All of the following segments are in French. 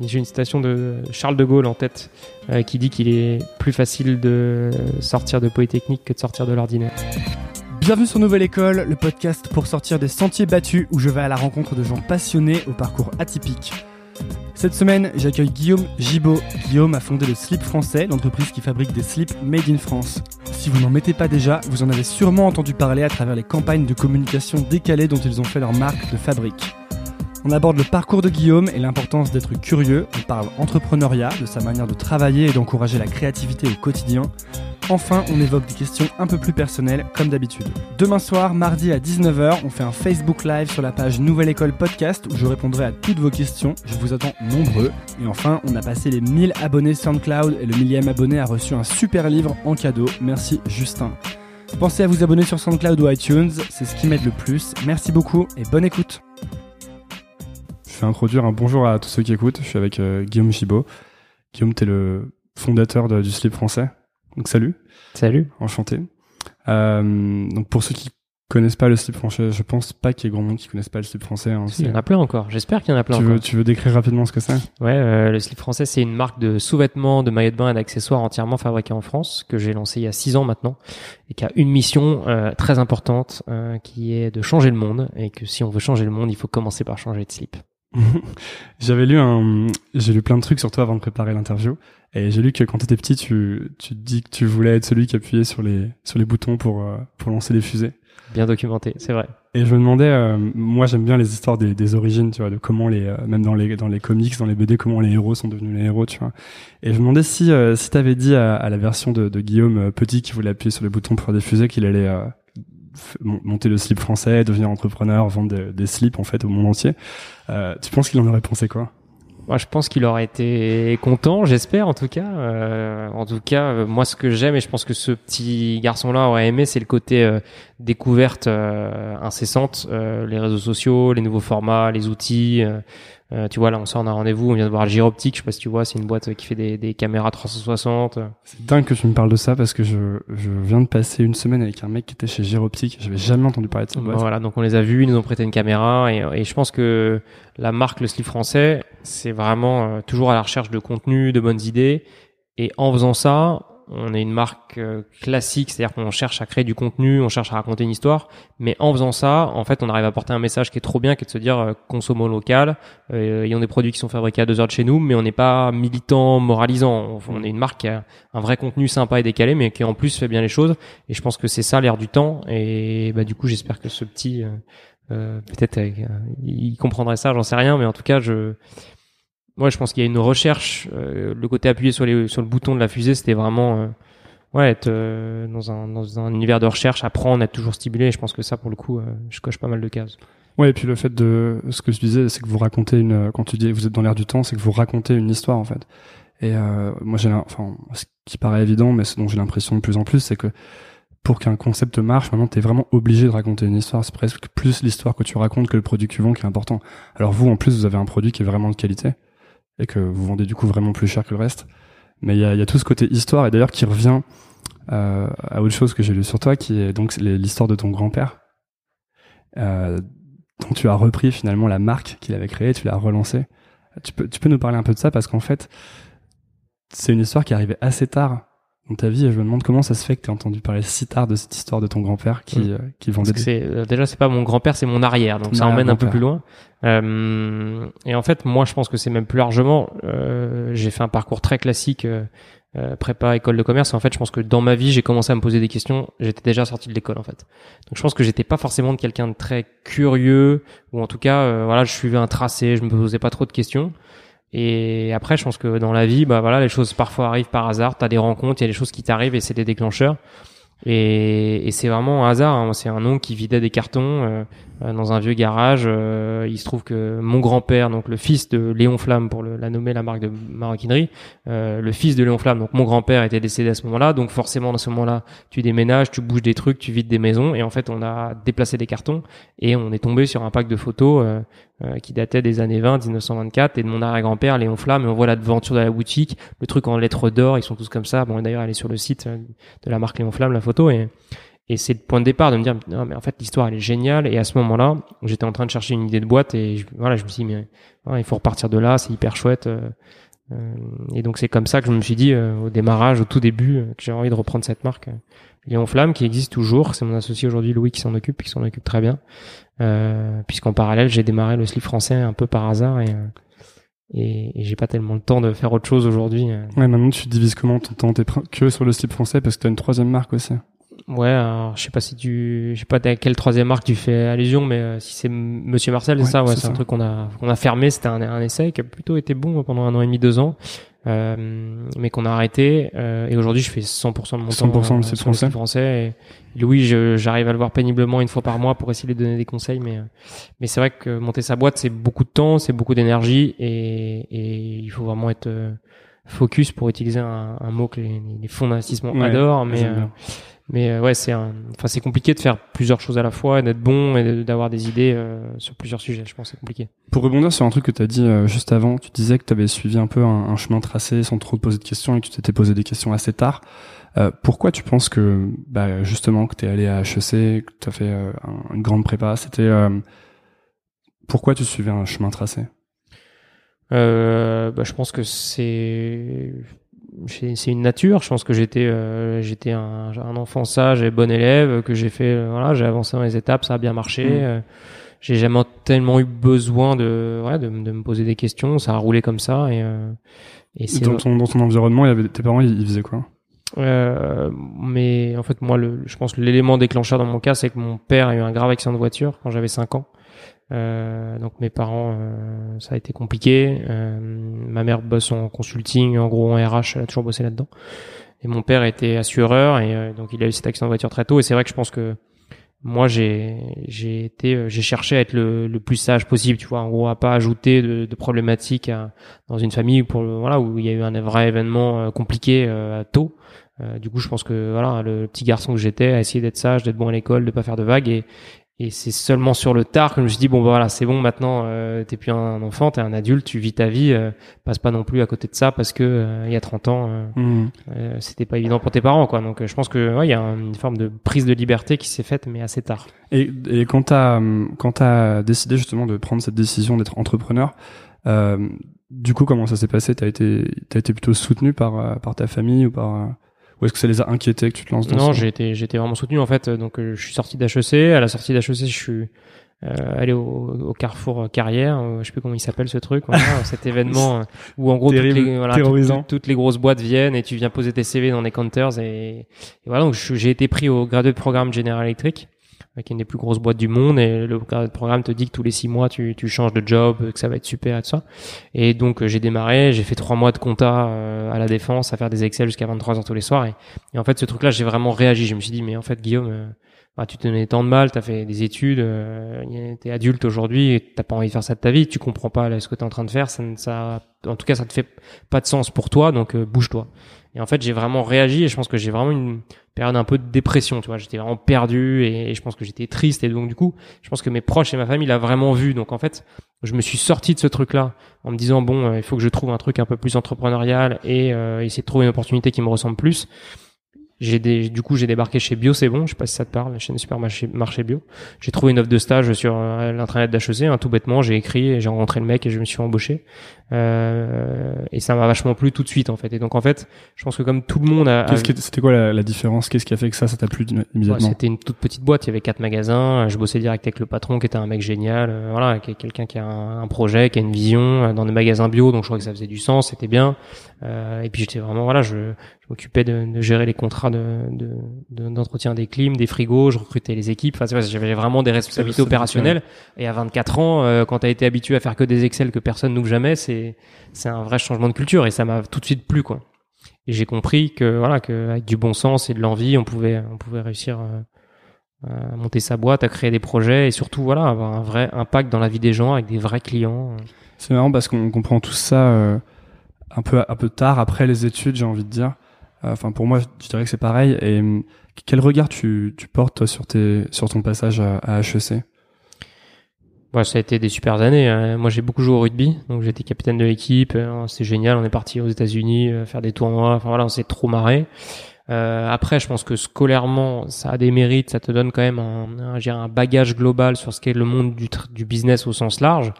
J'ai une citation de Charles de Gaulle en tête euh, qui dit qu'il est plus facile de sortir de Polytechnique que de sortir de l'ordinaire. Bienvenue sur Nouvelle École, le podcast pour sortir des sentiers battus où je vais à la rencontre de gens passionnés au parcours atypique. Cette semaine, j'accueille Guillaume Gibaud. Guillaume a fondé le Slip Français, l'entreprise qui fabrique des slips made in France. Si vous n'en mettez pas déjà, vous en avez sûrement entendu parler à travers les campagnes de communication décalées dont ils ont fait leur marque de fabrique. On aborde le parcours de Guillaume et l'importance d'être curieux, on parle entrepreneuriat, de sa manière de travailler et d'encourager la créativité au quotidien. Enfin, on évoque des questions un peu plus personnelles, comme d'habitude. Demain soir, mardi à 19h, on fait un Facebook Live sur la page Nouvelle École Podcast où je répondrai à toutes vos questions. Je vous attends nombreux. Et enfin, on a passé les 1000 abonnés SoundCloud et le millième abonné a reçu un super livre en cadeau. Merci Justin. Pensez à vous abonner sur SoundCloud ou iTunes, c'est ce qui m'aide le plus. Merci beaucoup et bonne écoute. Vais introduire un bonjour à tous ceux qui écoutent. Je suis avec euh, Guillaume Chibaud. Guillaume, tu es le fondateur de, du slip français. Donc salut. Salut. Enchanté. Euh, donc pour ceux qui connaissent pas le slip français, je pense pas qu'il y ait grand monde qui connaisse pas le slip français. Hein, il y en a plein encore. J'espère qu'il y en a plein tu encore. Veux, tu veux décrire rapidement ce que c'est? Ouais, euh, le slip français, c'est une marque de sous-vêtements, de maillots de bain et d'accessoires entièrement fabriqués en France que j'ai lancé il y a six ans maintenant et qui a une mission euh, très importante euh, qui est de changer le monde et que si on veut changer le monde, il faut commencer par changer de slip. J'avais lu un, j'ai lu plein de trucs sur toi avant de préparer l'interview, et j'ai lu que quand t'étais petit, tu, tu dis que tu voulais être celui qui appuyait sur les, sur les boutons pour, euh, pour lancer les fusées. Bien documenté, c'est vrai. Et je me demandais, euh, moi j'aime bien les histoires des, des, origines, tu vois, de comment les, euh, même dans les, dans les comics, dans les BD, comment les héros sont devenus les héros, tu vois. Et je me demandais si, si t'avais dit à, à, la version de, de Guillaume petit qui voulait appuyer sur les boutons pour faire des fusées qu'il allait monter le slip français, devenir entrepreneur, vendre des slips en fait au monde entier. Euh, tu penses qu'il en aurait pensé quoi? Moi, je pense qu'il aurait été content, j'espère en tout cas. Euh, en tout cas, euh, moi, ce que j'aime et je pense que ce petit garçon-là aurait aimé, c'est le côté euh, découverte euh, incessante, les réseaux sociaux, les nouveaux formats, les outils. Euh, tu vois, là, on sort d'un rendez-vous, on vient de voir Gyroptique, je sais pas si tu vois, c'est une boîte qui fait des, des caméras 360. C'est dingue que tu me parles de ça parce que je, je viens de passer une semaine avec un mec qui était chez Gyroptique, j'avais jamais entendu parler de cette boîte. Voilà, donc on les a vus, ils nous ont prêté une caméra et, et je pense que la marque Le Slip Français, c'est vraiment euh, toujours à la recherche de contenu, de bonnes idées et en faisant ça, on est une marque euh, classique, c'est-à-dire qu'on cherche à créer du contenu, on cherche à raconter une histoire, mais en faisant ça, en fait, on arrive à porter un message qui est trop bien, qui est de se dire euh, consommons local, euh, ayons des produits qui sont fabriqués à deux heures de chez nous, mais on n'est pas militant, moralisant. On, est une marque qui a un vrai contenu sympa et décalé, mais qui en plus fait bien les choses. Et je pense que c'est ça l'air du temps. Et bah du coup, j'espère que ce petit, euh, peut-être, il comprendrait ça, j'en sais rien, mais en tout cas, je moi, je pense qu'il y a une recherche. Euh, le côté appuyé sur, les, sur le bouton de la fusée, c'était vraiment euh, ouais, être euh, dans, un, dans un univers de recherche, apprendre, être toujours stimulé. Et je pense que ça, pour le coup, je coche pas mal de cases. Ouais, et puis le fait de ce que je disais, c'est que vous racontez une. Quand tu dis vous êtes dans l'air du temps, c'est que vous racontez une histoire en fait. Et moi, j'ai, enfin, ce qui paraît évident, mais ce dont j'ai l'impression de plus en plus, c'est que pour qu'un concept marche, maintenant, tu es vraiment obligé de raconter une histoire. C'est presque plus l'histoire que tu racontes que le produit que tu vends qui est important. Alors vous, en plus, vous avez un produit qui est vraiment de qualité et que vous vendez du coup vraiment plus cher que le reste. Mais il y a, tout ce côté histoire et d'ailleurs qui revient euh, à autre chose que j'ai lu sur toi, qui est donc l'histoire de ton grand-père, euh, dont tu as repris finalement la marque qu'il avait créée, tu l'as relancée. Tu peux, tu peux nous parler un peu de ça parce qu'en fait, c'est une histoire qui est arrivée assez tard dans ta vie et je me demande comment ça se fait que tu as entendu parler si tard de cette histoire de ton grand-père qui, euh, qui vendait Parce que c'est, euh, déjà c'est pas mon grand-père c'est mon arrière donc ça emmène un peu plus loin. Euh, et en fait moi je pense que c'est même plus largement euh, j'ai fait un parcours très classique euh, prépa école de commerce. Et en fait je pense que dans ma vie j'ai commencé à me poser des questions. J'étais déjà sorti de l'école en fait. Donc je pense que j'étais pas forcément de quelqu'un de très curieux ou en tout cas voilà je suivais un tracé je me posais pas trop de questions et après, je pense que dans la vie, bah voilà, les choses parfois arrivent par hasard. T'as des rencontres, il y a des choses qui t'arrivent et c'est des déclencheurs. Et, et c'est vraiment un hasard. Hein. C'est un oncle qui vidait des cartons euh, euh, dans un vieux garage. Euh, il se trouve que mon grand-père, donc le fils de Léon Flamme, pour le, la nommer la marque de maroquinerie, le fils de Léon Flamme, donc mon grand-père était décédé à ce moment-là. Donc forcément, dans ce moment-là, tu déménages, tu bouges des trucs, tu vides des maisons. Et en fait, on a déplacé des cartons et on est tombé sur un pack de photos euh, qui datait des années 20, 1924, et de mon arrière-grand-père, Léon Flamme, et on voit l'aventure de la boutique, le truc en lettres d'or, ils sont tous comme ça. Bon, d'ailleurs, elle est sur le site euh, de la marque Léon Flamme, la photo, et, c'est le point de départ de me dire, non, mais en fait, l'histoire, elle est géniale. Et à ce moment-là, j'étais en train de chercher une idée de boîte et je, voilà, je me suis dit, mais il faut repartir de là, c'est hyper chouette. Euh, euh, et donc, c'est comme ça que je me suis dit, euh, au démarrage, au tout début, que j'ai envie de reprendre cette marque. Léon Flamme, qui existe toujours. C'est mon associé aujourd'hui, Louis, qui s'en occupe, qui s'en occupe très bien. Puisqu'en parallèle, j'ai démarré le slip français un peu par hasard et, et, et j'ai pas tellement le temps de faire autre chose aujourd'hui. Ouais, maintenant tu divises comment ton temps T'es que sur le slip français parce que t'as une troisième marque aussi. Ouais, alors, je sais pas si tu, je sais pas à quelle troisième marque tu fais allusion, mais euh, si c'est Monsieur Marcel, c'est ça, ouais, c'est un truc qu'on a, qu'on a fermé. C'était un, un, essai qui a plutôt été bon pendant un an et demi, deux ans, euh, mais qu'on a arrêté. Euh, et aujourd'hui, je fais 100% de mon 100% temps 100% français. français. Et Louis, j'arrive à le voir péniblement une fois par mois pour essayer de donner des conseils, mais mais c'est vrai que monter sa boîte, c'est beaucoup de temps, c'est beaucoup d'énergie, et, et il faut vraiment être focus pour utiliser un, un mot que les, les fonds d'investissement adorent, mais mais euh, ouais, c'est enfin c'est compliqué de faire plusieurs choses à la fois, d'être bon et d'avoir des idées euh, sur plusieurs sujets. Je pense c'est compliqué. Pour rebondir sur un truc que tu as dit euh, juste avant, tu disais que tu avais suivi un peu un, chemin tracé sans trop te poser de questions et que tu t'étais posé des questions assez tard. pourquoi tu penses que bah, justement que tu es allé à HEC, que tu as fait une grande prépa, c'était pourquoi tu suivais un chemin tracé? Bah, je pense que c'est c'est une nature. Je pense que j'étais euh, j'étais un, un, enfant sage et bon élève, que j'ai fait euh, voilà, j'ai avancé dans les étapes, ça a bien marché. Mm. Euh, j'ai jamais tellement eu besoin de ouais, de, de, me poser des questions, ça a roulé comme ça et, et c'est dans ton dans ton environnement, il y avait tes parents, ils, faisaient quoi? Euh, mais en fait, moi, le, je pense que l'élément déclencheur dans mon cas, c'est que mon père a eu un grave accident de voiture quand j'avais 5 ans. Euh, donc mes parents, euh, ça a été compliqué. Euh, ma mère bosse en consulting, en gros en RH, elle a toujours bossé là-dedans. Et mon père était assureur et donc il a eu cet accident de voiture très tôt. Et c'est vrai que je pense que moi j'ai j'ai été j'ai cherché à être le, le, plus sage possible, tu vois, en gros à pas ajouter de, de problématiques dans une famille pour voilà où il y a eu un vrai événement compliqué tôt. du coup, je pense que voilà, le petit garçon que j'étais a essayé d'être sage, d'être bon à l'école, de pas faire de vagues et, et c'est seulement sur le tard que je me suis dit bon bah voilà c'est bon maintenant euh, t'es plus un enfant t'es un adulte tu vis ta vie euh, passe pas non plus à côté de ça parce que euh, il y a 30 ans euh, mmh. c'était pas évident pour tes parents quoi. Donc je pense que ouais il y a une forme de prise de liberté qui s'est faite mais assez tard. Et, et quand t'as quand t'as décidé justement de prendre cette décision d'être entrepreneur du coup comment ça s'est passé? T'as été t'as été plutôt soutenu par par ta famille ou par ou est-ce que ça les a inquiétés que tu te lances dans Non, j'ai été, été vraiment soutenu en fait. Donc euh, je suis sorti d'HEC. À la sortie d'HEC, je suis euh, allé au, au, Carrefour Carrière. Euh, je sais plus comment il s'appelle ce truc. Voilà, cet événement euh, où en gros toutes les, voilà, toutes, les grosses boîtes viennent et tu viens poser tes CV dans des counters et, et voilà. Donc j'ai été pris au grade de programme General Electric qui est une des plus grosses boîtes du monde et le programme te dit que tous les six mois tu, tu changes de job, que ça va être super et tout ça. Et donc euh, j'ai démarré, j'ai fait trois mois de compta euh, à la défense, à faire des Excel jusqu'à 23 heures tous les soirs et, en fait ce truc-là j'ai vraiment réagi. Je me suis dit mais en fait Guillaume, euh, tu te donnais tant de mal, t'as fait des études, euh, t'es adulte aujourd'hui et t'as pas envie de faire ça de ta vie, tu comprends pas ce que t'es en train de faire, ça, en tout cas ça te fait pas de sens pour toi donc bouge-toi. Et en fait, j'ai vraiment réagi et je pense que j'ai vraiment une période un peu de dépression, tu vois. J'étais vraiment perdu et, je pense que j'étais triste et donc du coup, je pense que mes proches et ma famille l'ont vraiment vu. Donc en fait, je me suis sorti de ce truc-là en me disant bon, euh, il faut que je trouve un truc un peu plus entrepreneurial et euh, essayer de trouver une opportunité qui me ressemble plus. J'ai des, du coup, j'ai débarqué chez Bio, c'est bon. Je sais pas si ça te parle, la chaîne supermarché marché bio. J'ai trouvé une offre de stage sur euh, l'intranet d'HEC, hein, tout bêtement. J'ai écrit, et j'ai rencontré le mec et je me suis embauché. Euh, et ça m'a vachement plu tout de suite en fait. Et donc en fait, je pense que comme tout le monde a. Qu'est-ce c'était quoi la, la différence? Qu'est-ce qui a fait que ça, ça t'a plu immédiatement? C'était une toute petite boîte. Il y avait quatre magasins. Je bossais direct avec le patron, qui était un mec génial. Euh, voilà, qui est quelqu'un qui a un, un, projet, qui a une vision euh, dans des magasins bio. Donc je crois que ça faisait du sens. C'était bien. Euh, et puis j'étais vraiment voilà, je, je m'occupais de, de, gérer les contrats de, d'entretien de, des clims, des frigos. Je recrutais les équipes. Enfin, j'avais vraiment des responsabilités opérationnelles. Et à 24 ans, euh, quand t'as été habitué à faire que des Excel que personne n'ouvre jamais, c'est c'est un vrai changement de culture et ça m'a tout de suite plu quoi. Et j'ai compris que voilà que avec du bon sens et de l'envie, on pouvait on pouvait réussir euh, à monter sa boîte, à créer des projets et surtout voilà avoir un vrai impact dans la vie des gens avec des vrais clients. C'est marrant parce qu'on comprend tout ça euh, un peu un peu tard après les études, j'ai envie de dire. Euh, enfin pour moi, je dirais que c'est pareil. Et quel regard tu, tu portes sur tes sur ton passage à, HEC Ouais, ça a été des super années. Hein. Moi, j'ai beaucoup joué au rugby, donc j'étais capitaine de l'équipe. Hein. C'est génial. On est parti aux États-Unis euh, faire des tournois. Enfin voilà, on s'est trop marré. Euh, après, je pense que scolairement, ça a des mérites, ça te donne quand même un, un, un bagage global sur ce qu'est le monde du, du business au sens large.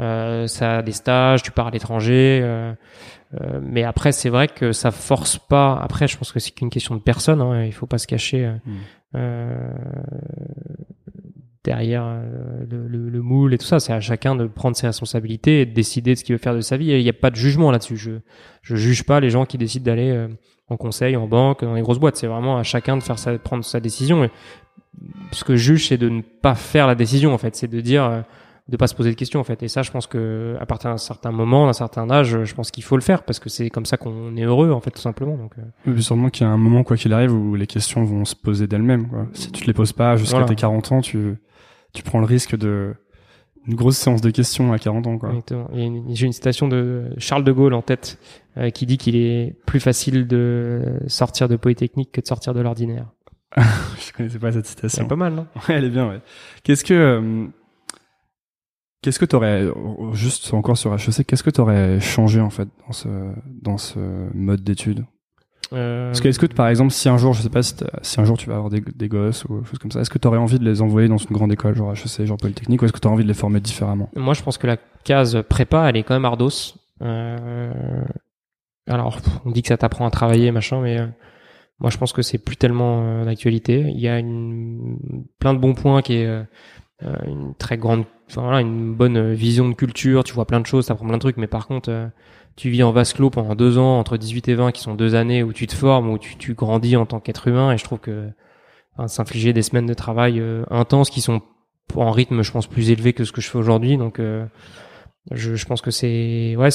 Euh, ça a des stages, tu pars à l'étranger. Euh, euh, mais après, c'est vrai que ça force pas. Après, je pense que c'est qu'une question de personne. Hein, il faut pas se cacher. Euh, mmh. Euh, derrière le, le, le, moule et tout ça. C'est à chacun de prendre ses responsabilités et de décider de ce qu'il veut faire de sa vie. Il n'y a pas de jugement là-dessus. Je je juge pas les gens qui décident d'aller euh, en conseil, en banque, dans les grosses boîtes. C'est vraiment à chacun de faire sa, prendre sa décision. Et ce que je juge, c'est de ne pas faire la décision en fait. C'est de dire euh, de pas se poser de questions en fait. Et ça, je pense que à partir d'un certain moment, d'un certain âge, je pense qu'il faut le faire parce que c'est comme ça qu'on est heureux en fait tout simplement. Donc. Euh... sûrement qu'il y a un moment quoi qu'il arrive où les questions vont se poser d'elles-mêmes. Quoi. Si tu te les poses pas jusqu'à tes 40 ans, tu tu prends le risque de une grosse séance de questions à 40 ans. Quoi. J'ai une citation de Charles de Gaulle en tête euh, qui dit qu'il est plus facile de sortir de Polytechnique que de sortir de l'ordinaire. je connaissais pas cette citation. C'est pas mal, non? Ouais, elle est bien. Ouais. Qu'est-ce que euh, qu'est-ce que t'aurais juste encore sur HEC Qu'est-ce que t'aurais changé en fait dans ce dans ce mode d'études euh... Est-ce que, est-ce que par exemple, si un jour, je sais pas si, si un jour tu vas avoir des, des gosses ou choses comme ça, est-ce que tu aurais envie de les envoyer dans une grande école, genre HEC, genre Polytechnique, ou est-ce que tu as envie de les former différemment? Moi, je pense que la case prépa, elle est quand même ardos. Euh... Alors, on dit que ça t'apprend à travailler, machin, mais euh, moi, je pense que c'est plus tellement d'actualité. Il y a une... plein de bons points qui est une très grande, enfin voilà, une bonne vision de culture. Tu vois plein de choses, t'apprends plein de trucs, mais par contre tu vis en vase clos pendant deux ans, entre 18 et 20, qui sont deux années où tu te formes, où tu, tu grandis en tant qu'être humain, et je trouve que enfin, s'infliger des semaines de travail euh, intenses qui sont en rythme, je pense, plus élevé que ce que je fais aujourd'hui, donc euh, je, pense que c'est ouais,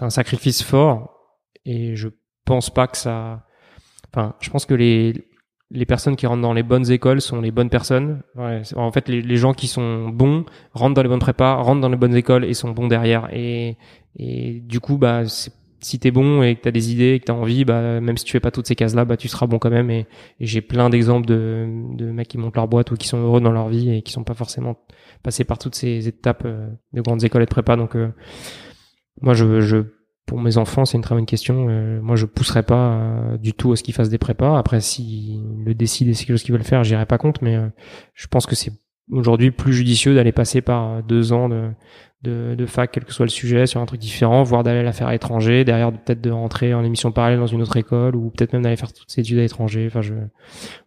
un sacrifice fort, et je pense pas que ça, enfin, je pense que les les personnes qui rentrent dans les bonnes écoles sont les bonnes personnes. Ouais, en fait, les, les, gens qui sont bons rentrent dans les bonnes prépas, rentrent dans les bonnes écoles et sont bons derrière. Et, et du coup, bah, si t'es bon et que t'as des idées et que t'as envie, bah, même si tu fais pas toutes ces cases-là, bah, tu seras bon quand même. Et, j'ai plein d'exemples de, de mecs qui montent leur boîte ou qui sont heureux dans leur vie et qui sont pas forcément passés par toutes ces étapes euh, de grandes écoles et de prépa. Donc, euh, moi, je, je pour mes enfants, c'est une très bonne question. Euh, moi, je pousserai pas euh, du tout à ce qu'ils fassent des prépas. Après, s'ils le décident et c'est quelque chose qu'ils veulent faire, j'irai pas contre. Mais euh, je pense que c'est aujourd'hui plus judicieux d'aller passer par deux ans de, de, de, fac, quel que soit le sujet, sur un truc différent, voire d'aller la faire à l'étranger, derrière peut-être de rentrer en émission parallèle dans une autre école, ou peut-être même d'aller faire toutes ces études à l'étranger. Enfin, je,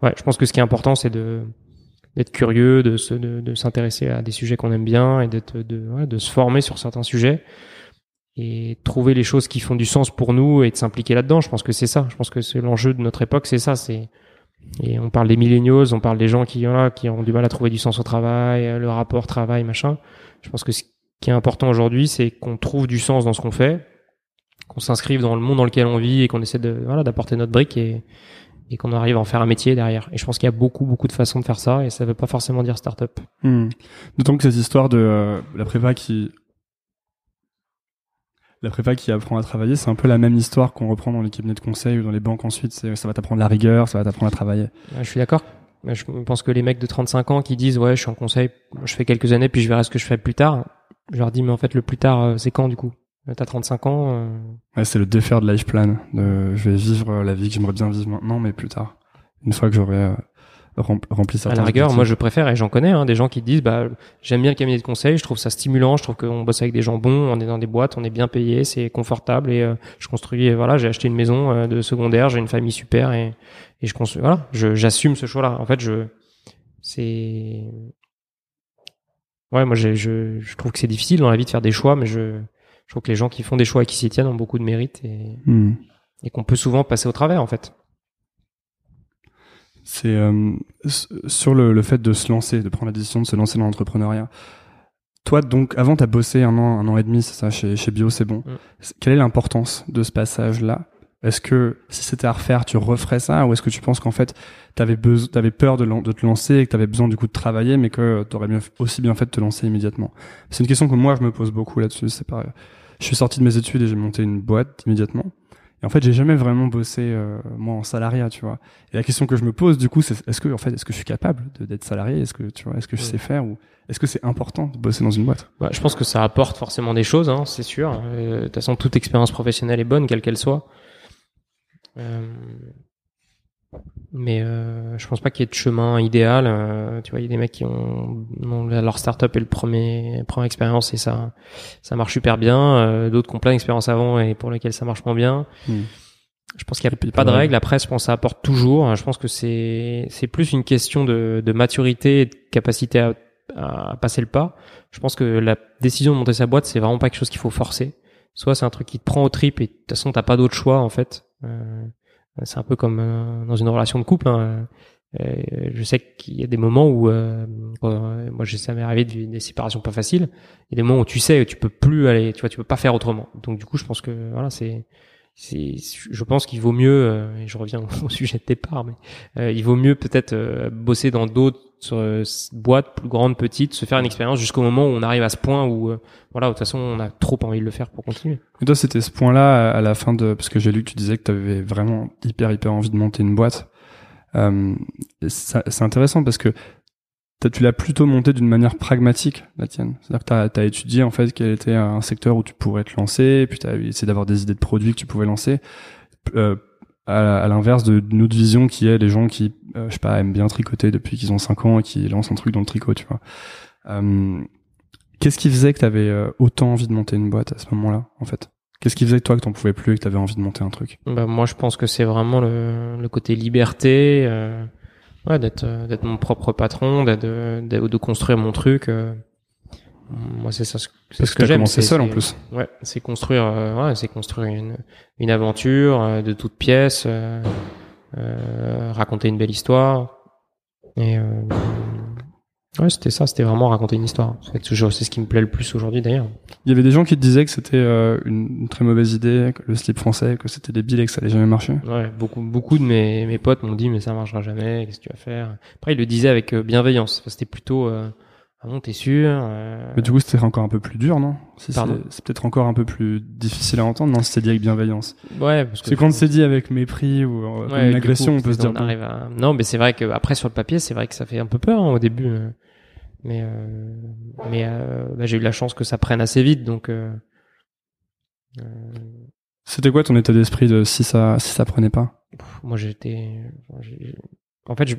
ouais, je pense que ce qui est important, c'est de d'être curieux, de se, de, de s'intéresser à des sujets qu'on aime bien et d'être, de, ouais, de se former sur certains sujets et trouver les choses qui font du sens pour nous et de s'impliquer là-dedans. Je pense que c'est ça. Je pense que c'est l'enjeu de notre époque, c'est ça. C'est et on parle des milléniaux, on parle des gens qui voilà, qui ont du mal à trouver du sens au travail, le rapport travail machin. Je pense que ce qui est important aujourd'hui, c'est qu'on trouve du sens dans ce qu'on fait, qu'on s'inscrive dans le monde dans lequel on vit et qu'on essaie de voilà d'apporter notre brique et et qu'on arrive à en faire un métier derrière. Et je pense qu'il y a beaucoup, beaucoup de façons de faire ça, et ça veut pas forcément dire start-up. Hmm. D'autant que cette histoire de euh, la prépa qui la prépa qui apprend à travailler, c'est un peu la même histoire qu'on reprend dans les cabinets de conseil ou dans les banques ensuite. Ça va t'apprendre la rigueur, ça va t'apprendre à travailler. je suis d'accord. Je pense que les mecs de 35 ans qui disent ouais, je suis en conseil, je fais quelques années puis je verrai ce que je fais plus tard. Je leur dis mais en fait le plus tard euh, c'est quand du coup? T'as 35 ans. Euh... Ouais, c'est le défaire de life plan. De, je vais vivre la vie que j'aimerais bien vivre maintenant, mais plus tard. Une fois que j'aurai euh, rempli À la rigueur, moi je préfère et j'en connais hein, des gens qui disent bah j'aime bien le cabinet de conseil, je trouve ça stimulant, je trouve qu'on bosse avec des gens bons, on est dans des boîtes, on est bien payé, c'est confortable et euh, je construis voilà, j'ai acheté une maison euh, de secondaire, j'ai une famille super et et je construis voilà, j'assume ce choix-là. En fait, je c'est ouais, moi je je trouve que c'est difficile dans la vie de faire des choix, mais je je trouve que les gens qui font des choix et qui s'y tiennent ont beaucoup de mérite et hmm. et qu'on peut souvent passer au travers en fait c'est euh, sur le, le, fait de se lancer, de prendre la décision de se lancer dans l'entrepreneuriat. Toi, donc, avant, tu as bossé un an, un an et demi, c'est ça, chez, chez Bio, c'est bon. Mm. Quelle est l'importance de ce passage-là? Est-ce que si c'était à refaire, tu referais ça? Ou est-ce que tu penses qu'en fait, tu avais, avais peur de, de, te lancer et que tu avais besoin du coup de travailler, mais que tu aurais bien, aussi bien fait de te lancer immédiatement? C'est une question que moi, je me pose beaucoup là-dessus. C'est pas... Je suis sorti de mes études et j'ai monté une boîte immédiatement. Et en fait, j'ai jamais vraiment bossé euh, moi en salariat, tu vois. Et la question que je me pose du coup, c'est est-ce que en fait, est-ce que je suis capable d'être salarié? Est-ce que tu vois, est-ce que je sais faire ou est-ce que c'est important de bosser dans une boîte? Bah, Je pense que ça apporte forcément des choses, hein, c'est sûr. Euh, de toute façon, toute expérience professionnelle est bonne, quelle qu'elle soit. Euh... mais euh, je pense pas qu'il y ait de chemin idéal. Euh, tu vois, il y a des mecs qui ont, leur startup est le premier première expérience et ça ça marche super bien. Euh, d'autres qui ont plein d'expériences avant et pour lesquelles ça marche moins bien. Hmm. Je pense qu'il n'y a pas de règles. Après, je pense que ça apporte toujours. Je pense que c'est c'est plus une question de, de maturité et de capacité à, à passer le pas. Je pense que la décision de monter sa boîte, c'est vraiment pas quelque chose qu'il faut forcer. Soit c'est un truc qui te prend au trip et de toute façon t'as pas d'autre choix en fait. Euh, c'est un peu comme euh, dans une relation de couple. Hein. Euh, je sais qu'il y a des moments où, euh, moi, ça m'est arrivé de des séparations pas faciles. Il y a des moments où tu sais, tu peux plus aller, tu vois, tu peux pas faire autrement. Donc du coup, je pense que voilà, c'est, je pense qu'il vaut mieux, et je reviens au sujet de départ, mais il vaut mieux peut-être bosser dans d'autres boîtes plus grandes, petites, se faire une expérience jusqu'au moment où on arrive à ce point où, voilà, de toute façon, on a trop envie de le faire pour continuer. Et toi, c'était ce point-là à la fin de, parce que j'ai lu que tu disais que tu avais vraiment hyper hyper envie de monter une boîte. Euh, c'est intéressant parce que tu l'as plutôt monté d'une manière pragmatique, la tienne. C'est-à-dire que tu as, étudié en fait quel était un secteur où tu pourrais te lancer, puis tu as essayé d'avoir des idées de produits que tu pouvais lancer. Euh, à, l'inverse d'une autre vision qui est les gens qui, euh, je sais pas, aiment bien tricoter depuis qu'ils ont 5 ans et qui lancent un truc dans le tricot, tu vois. Euh, Qu'est-ce qui faisait que tu avais euh, autant envie de monter une boîte à ce moment-là, en fait? Qu'est-ce qui faisait que toi que t'en pouvais plus et que t'avais envie de monter un truc? Bah, moi je pense que c'est vraiment le, le, côté liberté, euh, ouais, d'être euh, d'être mon propre patron, d'être de, de, construire mon truc. Euh. moi c'est ça, c'est ce que, que j'aime. commencé seul en plus. Ouais, c'est construire, ouais, c'est construire une une aventure de toutes pièces, raconter une belle histoire et Ouais, c'était ça, c'était vraiment raconter une histoire. C'est toujours, c'est ce qui me plaît le plus aujourd'hui d'ailleurs. Il y avait des gens qui te disaient que c'était euh, une, très mauvaise idée, que le slip français, que c'était débile et que ça allait jamais marcher. Ouais, beaucoup, beaucoup de mes, mes potes m'ont dit mais ça marchera jamais, qu'est-ce que tu vas faire? Après ils le disaient avec euh, bienveillance. c'était plutôt euh, ah bon t'es sûr euh... Mais du coup c'était encore un peu plus dur non? Si C'est peut-être encore un peu plus difficile à entendre non? Si c'est dit avec bienveillance. Ouais parce que. C'est quand c'est dit avec mépris ou une agression on peut se dire. On arrive à... Non mais c'est vrai que après sur le papier c'est vrai que ça fait un peu peur hein, au début. Mais euh, mais euh, bah, j'ai eu la chance que ça prenne assez vite, donc. Euh, C'était quoi ton état d'esprit de si ça si ça prenait pas? Moi j'étais, en fait,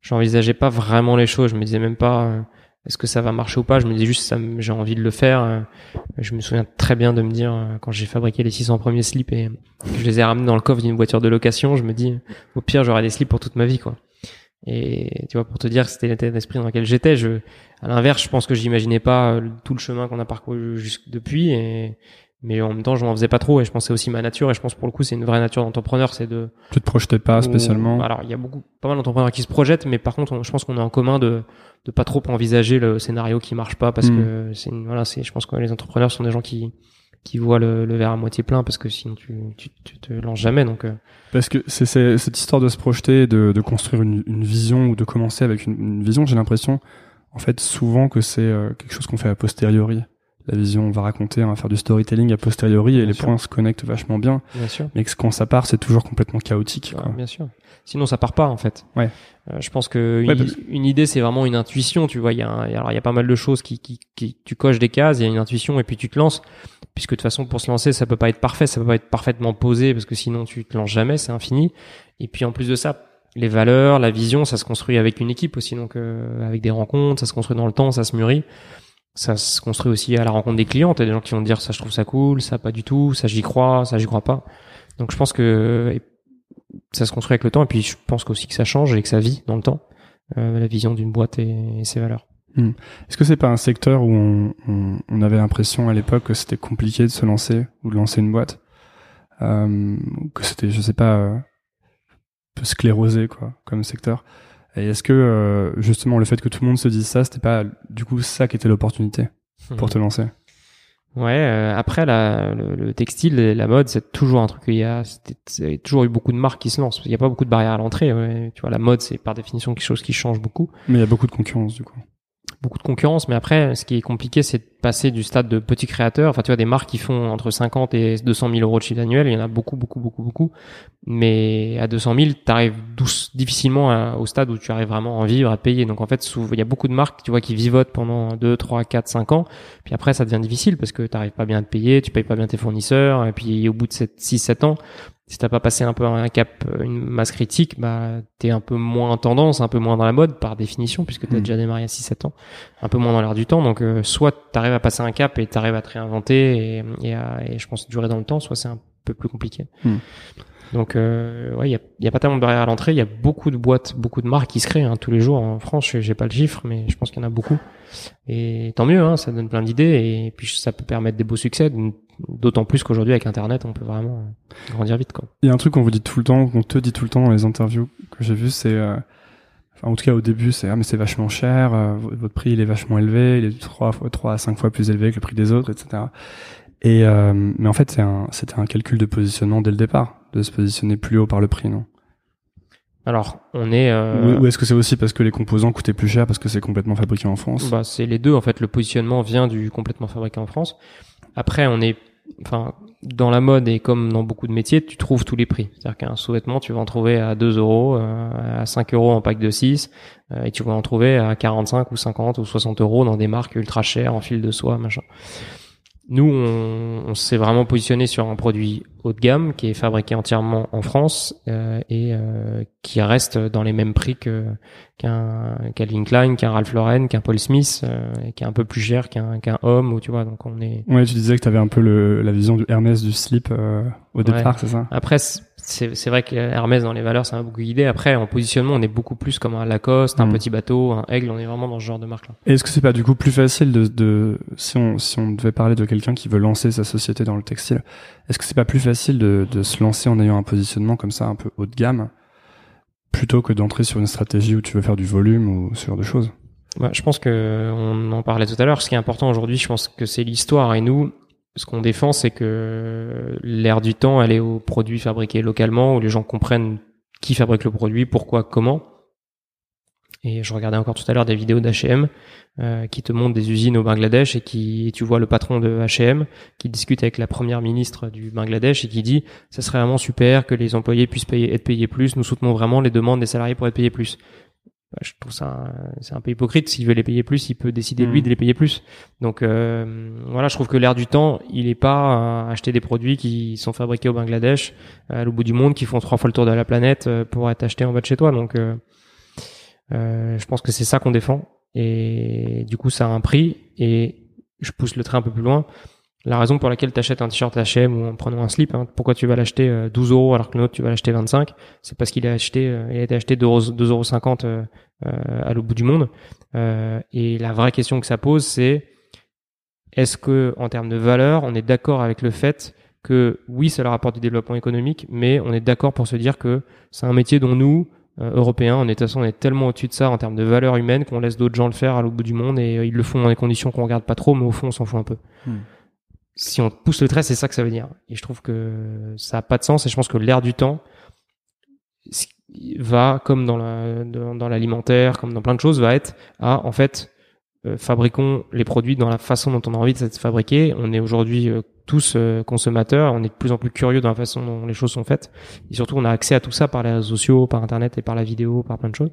j'envisageais pas vraiment les choses. Je me disais même pas est-ce que ça va marcher ou pas? Je me disais juste ça, j'ai envie de le faire. Je me souviens très bien de me dire quand j'ai fabriqué les 600 premiers slips et que je les ai ramenés dans le coffre d'une voiture de location, je me dis au pire j'aurai des slips pour toute ma vie quoi. Et tu vois, pour te dire que c'était l'état d'esprit dans lequel j'étais, je, à l'inverse, je pense que j'imaginais pas euh, tout le chemin qu'on a parcouru jusque depuis, et, mais en même temps, je m'en faisais pas trop, et je pensais aussi ma nature, et je pense pour le coup, c'est une vraie nature d'entrepreneur, c'est de. Tu te projetais pas spécialement? Alors, il y a beaucoup, pas mal d'entrepreneurs qui se projettent, mais par contre, je pense qu'on a en commun de, de pas trop envisager le scénario qui marche pas, parce hmm. que c'est, voilà, c'est, je pense que les entrepreneurs sont des gens qui, qui voit le, verre à moitié plein parce que sinon tu, tu, tu te lances jamais donc euh. parce que c'est cette histoire de se projeter de, construire une, une, vision ou de commencer avec une, une vision j'ai l'impression en fait souvent que c'est euh, quelque chose qu'on fait a posteriori la vision on va raconter on va faire du storytelling a posteriori et les points se connectent vachement bien, bien sûr. mais que quand ça part c'est toujours complètement chaotique quoi. bien sûr. Sinon ça part pas en fait. Ouais. Euh, je pense que une, idée c'est vraiment une intuition tu vois. Il y a alors il y a pas mal de choses qui, qui, qui tu coches des cases il y a une intuition et puis tu te lances. Puisque de toute façon pour se lancer ça peut pas être parfait ça peut pas être parfaitement posé parce que sinon tu te lances jamais c'est infini. Et puis en plus de ça les valeurs la vision ça se construit avec une équipe aussi. Donc euh, avec des rencontres ça se construit dans le temps ça se mûrit ça se construit aussi à la rencontre des clients t'as des gens qui vont dire ça je trouve ça cool ça pas du tout ça j'y crois ça j'y crois pas donc je pense que ça se construit avec le temps et puis je pense aussi que ça change et que ça vit dans le temps euh, la vision d'une boîte et ses valeurs Hmm. Est-ce que c'est pas un secteur où on, on, on avait l'impression à l'époque que c'était compliqué de se lancer ou de lancer une boîte, euh, que c'était, je sais pas, euh, peu sclérosé quoi, comme secteur? Et est-ce que euh, justement le fait que tout le monde se dise ça, c'était pas du coup ça qui était l'opportunité pour te lancer? Ouais. Euh, après, la, le, textile, la mode, c'est toujours un truc. Il y a, a toujours eu beaucoup de marques qui se lancent. Il n'y a pas beaucoup de barrières à l'entrée. Ouais. Tu vois, la mode, c'est par définition quelque chose qui change beaucoup. Mais il y a beaucoup de concurrence du coup beaucoup de concurrence, mais après, ce qui est compliqué, c'est passé du stade de petit créateur. Enfin, tu vois, des marques qui font entre 50 et 200 000 euros de chiffre annuel. Il y en a beaucoup, beaucoup, beaucoup, beaucoup. Mais à 200 000, tu arrives difficilement au stade où tu arrives vraiment à en vivre, à payer. Donc, en fait, il y a beaucoup de marques, tu vois, qui vivotent pendant 2, 3, 4, 5 ans. Puis après, ça devient difficile parce que tu n'arrives pas bien à te payer, tu payes pas bien tes fournisseurs. Et puis, au bout de 6, 7 ans, si t'as pas passé un peu un cap, une masse critique, bah t'es un peu moins en tendance, un peu moins dans la mode par définition, puisque t'as as hmm. déjà démarré à 6-7 ans, un peu moins dans l'air du temps. Donc euh, soit t'arrives à passer un cap et t'arrives à te réinventer et, et, à, et je pense durer dans le temps, soit c'est un peu plus compliqué. Hmm. Donc euh, ouais, il y a, y a, pas tellement de barrières à l'entrée. Il y a beaucoup de boîtes, beaucoup de marques qui se créent hein, tous les jours en France. J'ai pas le chiffre, mais je pense qu'il y en a beaucoup. Et tant mieux, hein, ça donne plein d'idées et puis ça peut permettre des beaux succès. D'autant plus qu'aujourd'hui avec Internet, on peut vraiment grandir vite. Quoi. Il y a un truc qu'on vous dit tout le temps, qu'on te dit tout le temps dans les interviews que j'ai vues, c'est, euh, en tout cas au début, c'est ah mais c'est vachement cher, euh, votre prix il est vachement élevé, il est trois fois, trois à cinq fois plus élevé que le prix des autres, etc. Et euh, mais en fait, c'est un, c'était un calcul de positionnement dès le départ, de se positionner plus haut par le prix, non? Alors, on est. Euh... Ou, est-ce que c'est aussi parce que les composants coûtaient plus cher parce que c'est complètement fabriqué en France? Bah, c'est les deux en fait. Le positionnement vient du complètement fabriqué en France. Après, on est enfin, dans la mode et comme dans beaucoup de métiers, tu trouves tous les prix. C'est-à-dire qu'un sous-vêtement, tu vas en trouver à 2 euros, euh, à 5 euros en pack de 6, euh, et tu vas en trouver à 45 ou 50 ou 60 euros dans des marques ultra chères en fil de soie, machin. Nous, on, on s'est vraiment positionné sur un produit haut de gamme qui est fabriqué entièrement en France euh, et euh, qui reste dans les mêmes prix que qu'un Calvin Klein, qu'un Ralph Lauren, qu'un Paul Smith, euh, qui est un peu plus cher qu'un qu'un homme ou tu vois. Donc on est. Ouais, tu disais que tu avais un peu le, la vision du Hermès du slip euh, au départ, c'est ça? Après, c'est vrai que Hermès dans les valeurs, ça m'a beaucoup guidé. Après, en positionnement, on est beaucoup plus comme un Lacoste, un mm. petit bateau, un Aigle. On est vraiment dans ce genre de marque-là. Est-ce que c'est pas du coup plus facile de, de si on si on devait parler de quelqu'un qui veut lancer sa société dans le textile, est-ce que c'est pas plus facile de, de se lancer en ayant un positionnement comme ça un peu haut de gamme plutôt que d'entrer sur une stratégie où tu veux faire du volume ou ce genre de choses? Bah, Je pense que on en parlait tout à l'heure. Ce qui est important aujourd'hui, je pense que c'est l'histoire. Et nous, ce qu'on défend, c'est que l'ère du temps, elle est aux produits fabriqués localement, où les gens comprennent qui fabrique le produit, pourquoi, comment. Et je regardais encore tout à l'heure des vidéos d'H&M euh, qui te montrent des usines au Bangladesh et qui tu vois le patron de H&M qui discute avec la première ministre du Bangladesh et qui dit ça serait vraiment super que les employés puissent être payés plus. Nous soutenons vraiment les demandes des salariés pour être payés plus. Bah, je trouve ça c'est un peu hypocrite. S'il veut les payer plus, il peut décider lui hmm. de les payer plus. Donc euh, voilà, je trouve que l'air du temps, il est pas à acheter des produits qui sont fabriqués au Bangladesh, à l'autre bout du monde, qui font trois fois le tour de la planète euh, pour être achetés en bas de chez toi. Donc euh, je pense que c'est ça qu'on défend. Et du coup, ça a un prix. Et je pousse le trait un peu plus loin. La raison pour laquelle tu achètes un t-shirt H&M ou en prenant un slip, hein, pourquoi tu vas l'acheter 12 euh, euros alors que l'autre tu vas l'acheter 25, c'est parce qu'il a acheté, euh, il a été acheté 2,50 euros euh, à l'autre bout du monde. et la vraie question que ça pose, c'est est-ce que en termes de valeur, on est d'accord avec le fait que oui, ça leur apporte du développement économique, mais on est d'accord pour se dire que c'est un métier dont nous, euh, européen. On est, de toute tellement au-dessus de ça en termes de valeur humaine qu'on laisse d'autres gens le faire à l'autre bout du monde et ils le font dans des conditions qu'on regarde pas trop, mais au fond, on s'en fout un peu. Hmm. Si on pousse le trait, c'est ça que ça veut dire. Et je trouve que ça a pas de sens et je pense que l'air du temps va, comme dans la, dans l'alimentaire, comme dans plein de choses, va être à, en fait, euh, fabriquons les produits dans la façon dont on a envie de se fabriquer. On est aujourd'hui euh, tous euh, consommateurs, on est de plus en plus curieux dans la façon dont les choses sont faites. Et surtout, on a accès à tout ça par les réseaux sociaux, par Internet et par la vidéo, par plein de choses.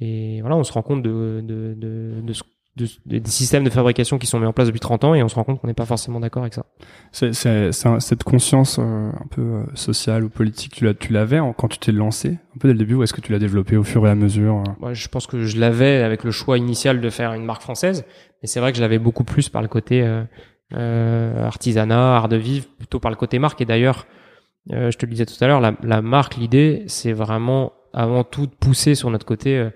Et voilà, on se rend compte de, de, de, de ce des systèmes de fabrication qui sont mis en place depuis 30 ans et on se rend compte qu'on n'est pas forcément d'accord avec ça. C'est, cette conscience euh, un peu euh, sociale ou politique, tu, tu l'avais quand tu t'es lancé un peu dès le début ou est-ce que tu l'as développé au fur et à mesure euh? Je pense que je l'avais avec le choix initial de faire une marque française, mais c'est vrai que je l'avais beaucoup plus par le côté euh, artisanat, art de vivre, plutôt par le côté marque. Et d'ailleurs, je te le disais tout à l'heure, la, la marque, l'idée, c'est vraiment avant tout de pousser sur notre côté euh,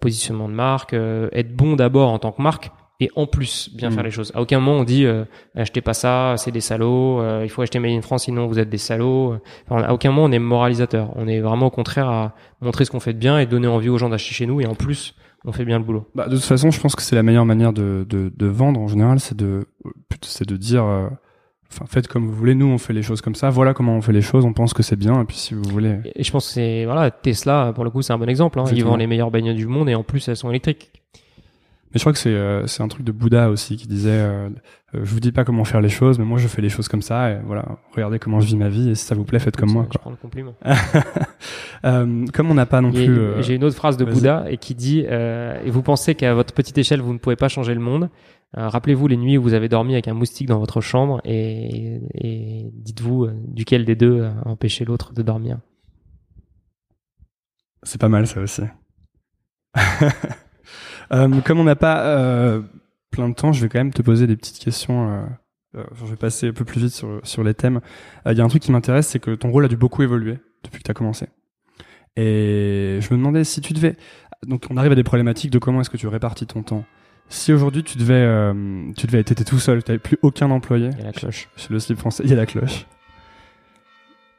positionnement de marque, euh, être bon d'abord en tant que marque et en plus bien mm. faire les choses. À aucun moment on dit euh, achetez pas ça, c'est des salauds, il faut acheter Made in France sinon vous êtes des salauds. Enfin, à aucun moment on est moralisateur. On est vraiment au contraire à montrer ce qu'on fait de bien et donner envie aux gens d'acheter chez nous et en plus on fait bien le boulot. Bah, de toute façon, je pense que c'est la meilleure manière de, de, de vendre en général, c'est de c'est de dire Enfin, faites comme vous voulez. Nous, on fait les choses comme ça. Voilà comment on fait les choses. On pense que c'est bien. Et puis, si vous voulez. Et je pense que c'est voilà Tesla pour le coup, c'est un bon exemple. Hein. Ils vendent les meilleures bagnoles du monde et en plus, elles sont électriques. Mais je crois que c'est euh, c'est un truc de Bouddha aussi qui disait euh, euh, je vous dis pas comment faire les choses mais moi je fais les choses comme ça et voilà regardez comment je vis ma vie et si ça vous plaît faites comme moi. Je prends le compliment. euh, comme on n'a pas non plus. J'ai une autre phrase de Bouddha et qui dit et vous pensez qu'à votre petite échelle vous ne pouvez pas changer le monde. Rappelez-vous les nuits où vous avez dormi avec un moustique dans votre chambre et, dites-vous duquel des deux a empêché l'autre de dormir. C'est pas mal ça aussi. Euh, comme on n'a pas euh, plein de temps, je vais quand même te poser des petites questions. Euh, euh je vais passer un peu plus vite sur, sur les thèmes. Il y a un truc qui m'intéresse, c'est que ton rôle a dû beaucoup évoluer depuis que tu as commencé. Et je me demandais si tu devais... Donc on arrive à des problématiques de comment est-ce que tu répartis ton temps. Si aujourd'hui tu devais, euh, tu devais être tout seul, tu n'avais plus aucun employé. Il y a la cloche. Chez le slip français, il y a la cloche.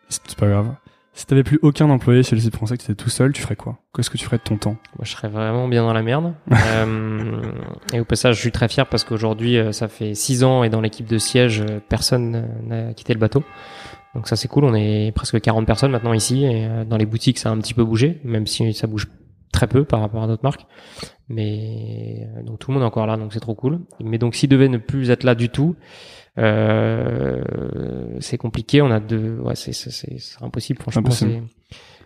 C'est pas grave. Si t'avais plus aucun employé chez le site français, que t'étais tout seul, tu ferais quoi? Qu'est-ce que tu ferais de ton temps? Moi, je serais vraiment bien dans la merde. euh, et au passage, je suis très fier parce qu'aujourd'hui, euh, ça fait six ans et dans l'équipe de siège, euh, personne n'a quitté le bateau. Donc ça, c'est cool. On est presque 40 personnes maintenant ici et dans les boutiques, ça a un petit peu bougé, même si ça bouge très peu par rapport à d'autres marques. Mais donc tout le monde est encore là, donc c'est trop cool. Mais donc s'il devait ne plus être là du tout, euh, c'est compliqué. On a deux, ouais, c'est impossible. Franchement,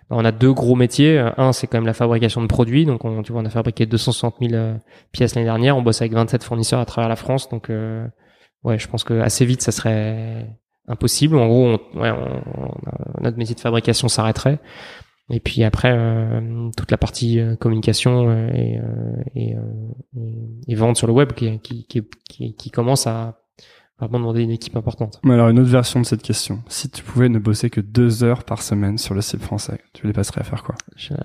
on a deux gros métiers. Un, c'est quand même la fabrication de produits. Donc, on, tu vois, on a fabriqué 260 000 euh, pièces l'année dernière. On bosse avec 27 fournisseurs à travers la France. Donc, euh, ouais, je pense que assez vite, ça serait impossible. En gros, on, ouais, on, notre métier de fabrication s'arrêterait. Et puis après, euh, toute la partie communication et, et, et, vente sur le web qui, qui, qui, qui commence à vraiment demander une équipe importante. Mais alors une autre version de cette question. Si tu pouvais ne bosser que deux heures par semaine sur le site français, tu les passerais à faire quoi?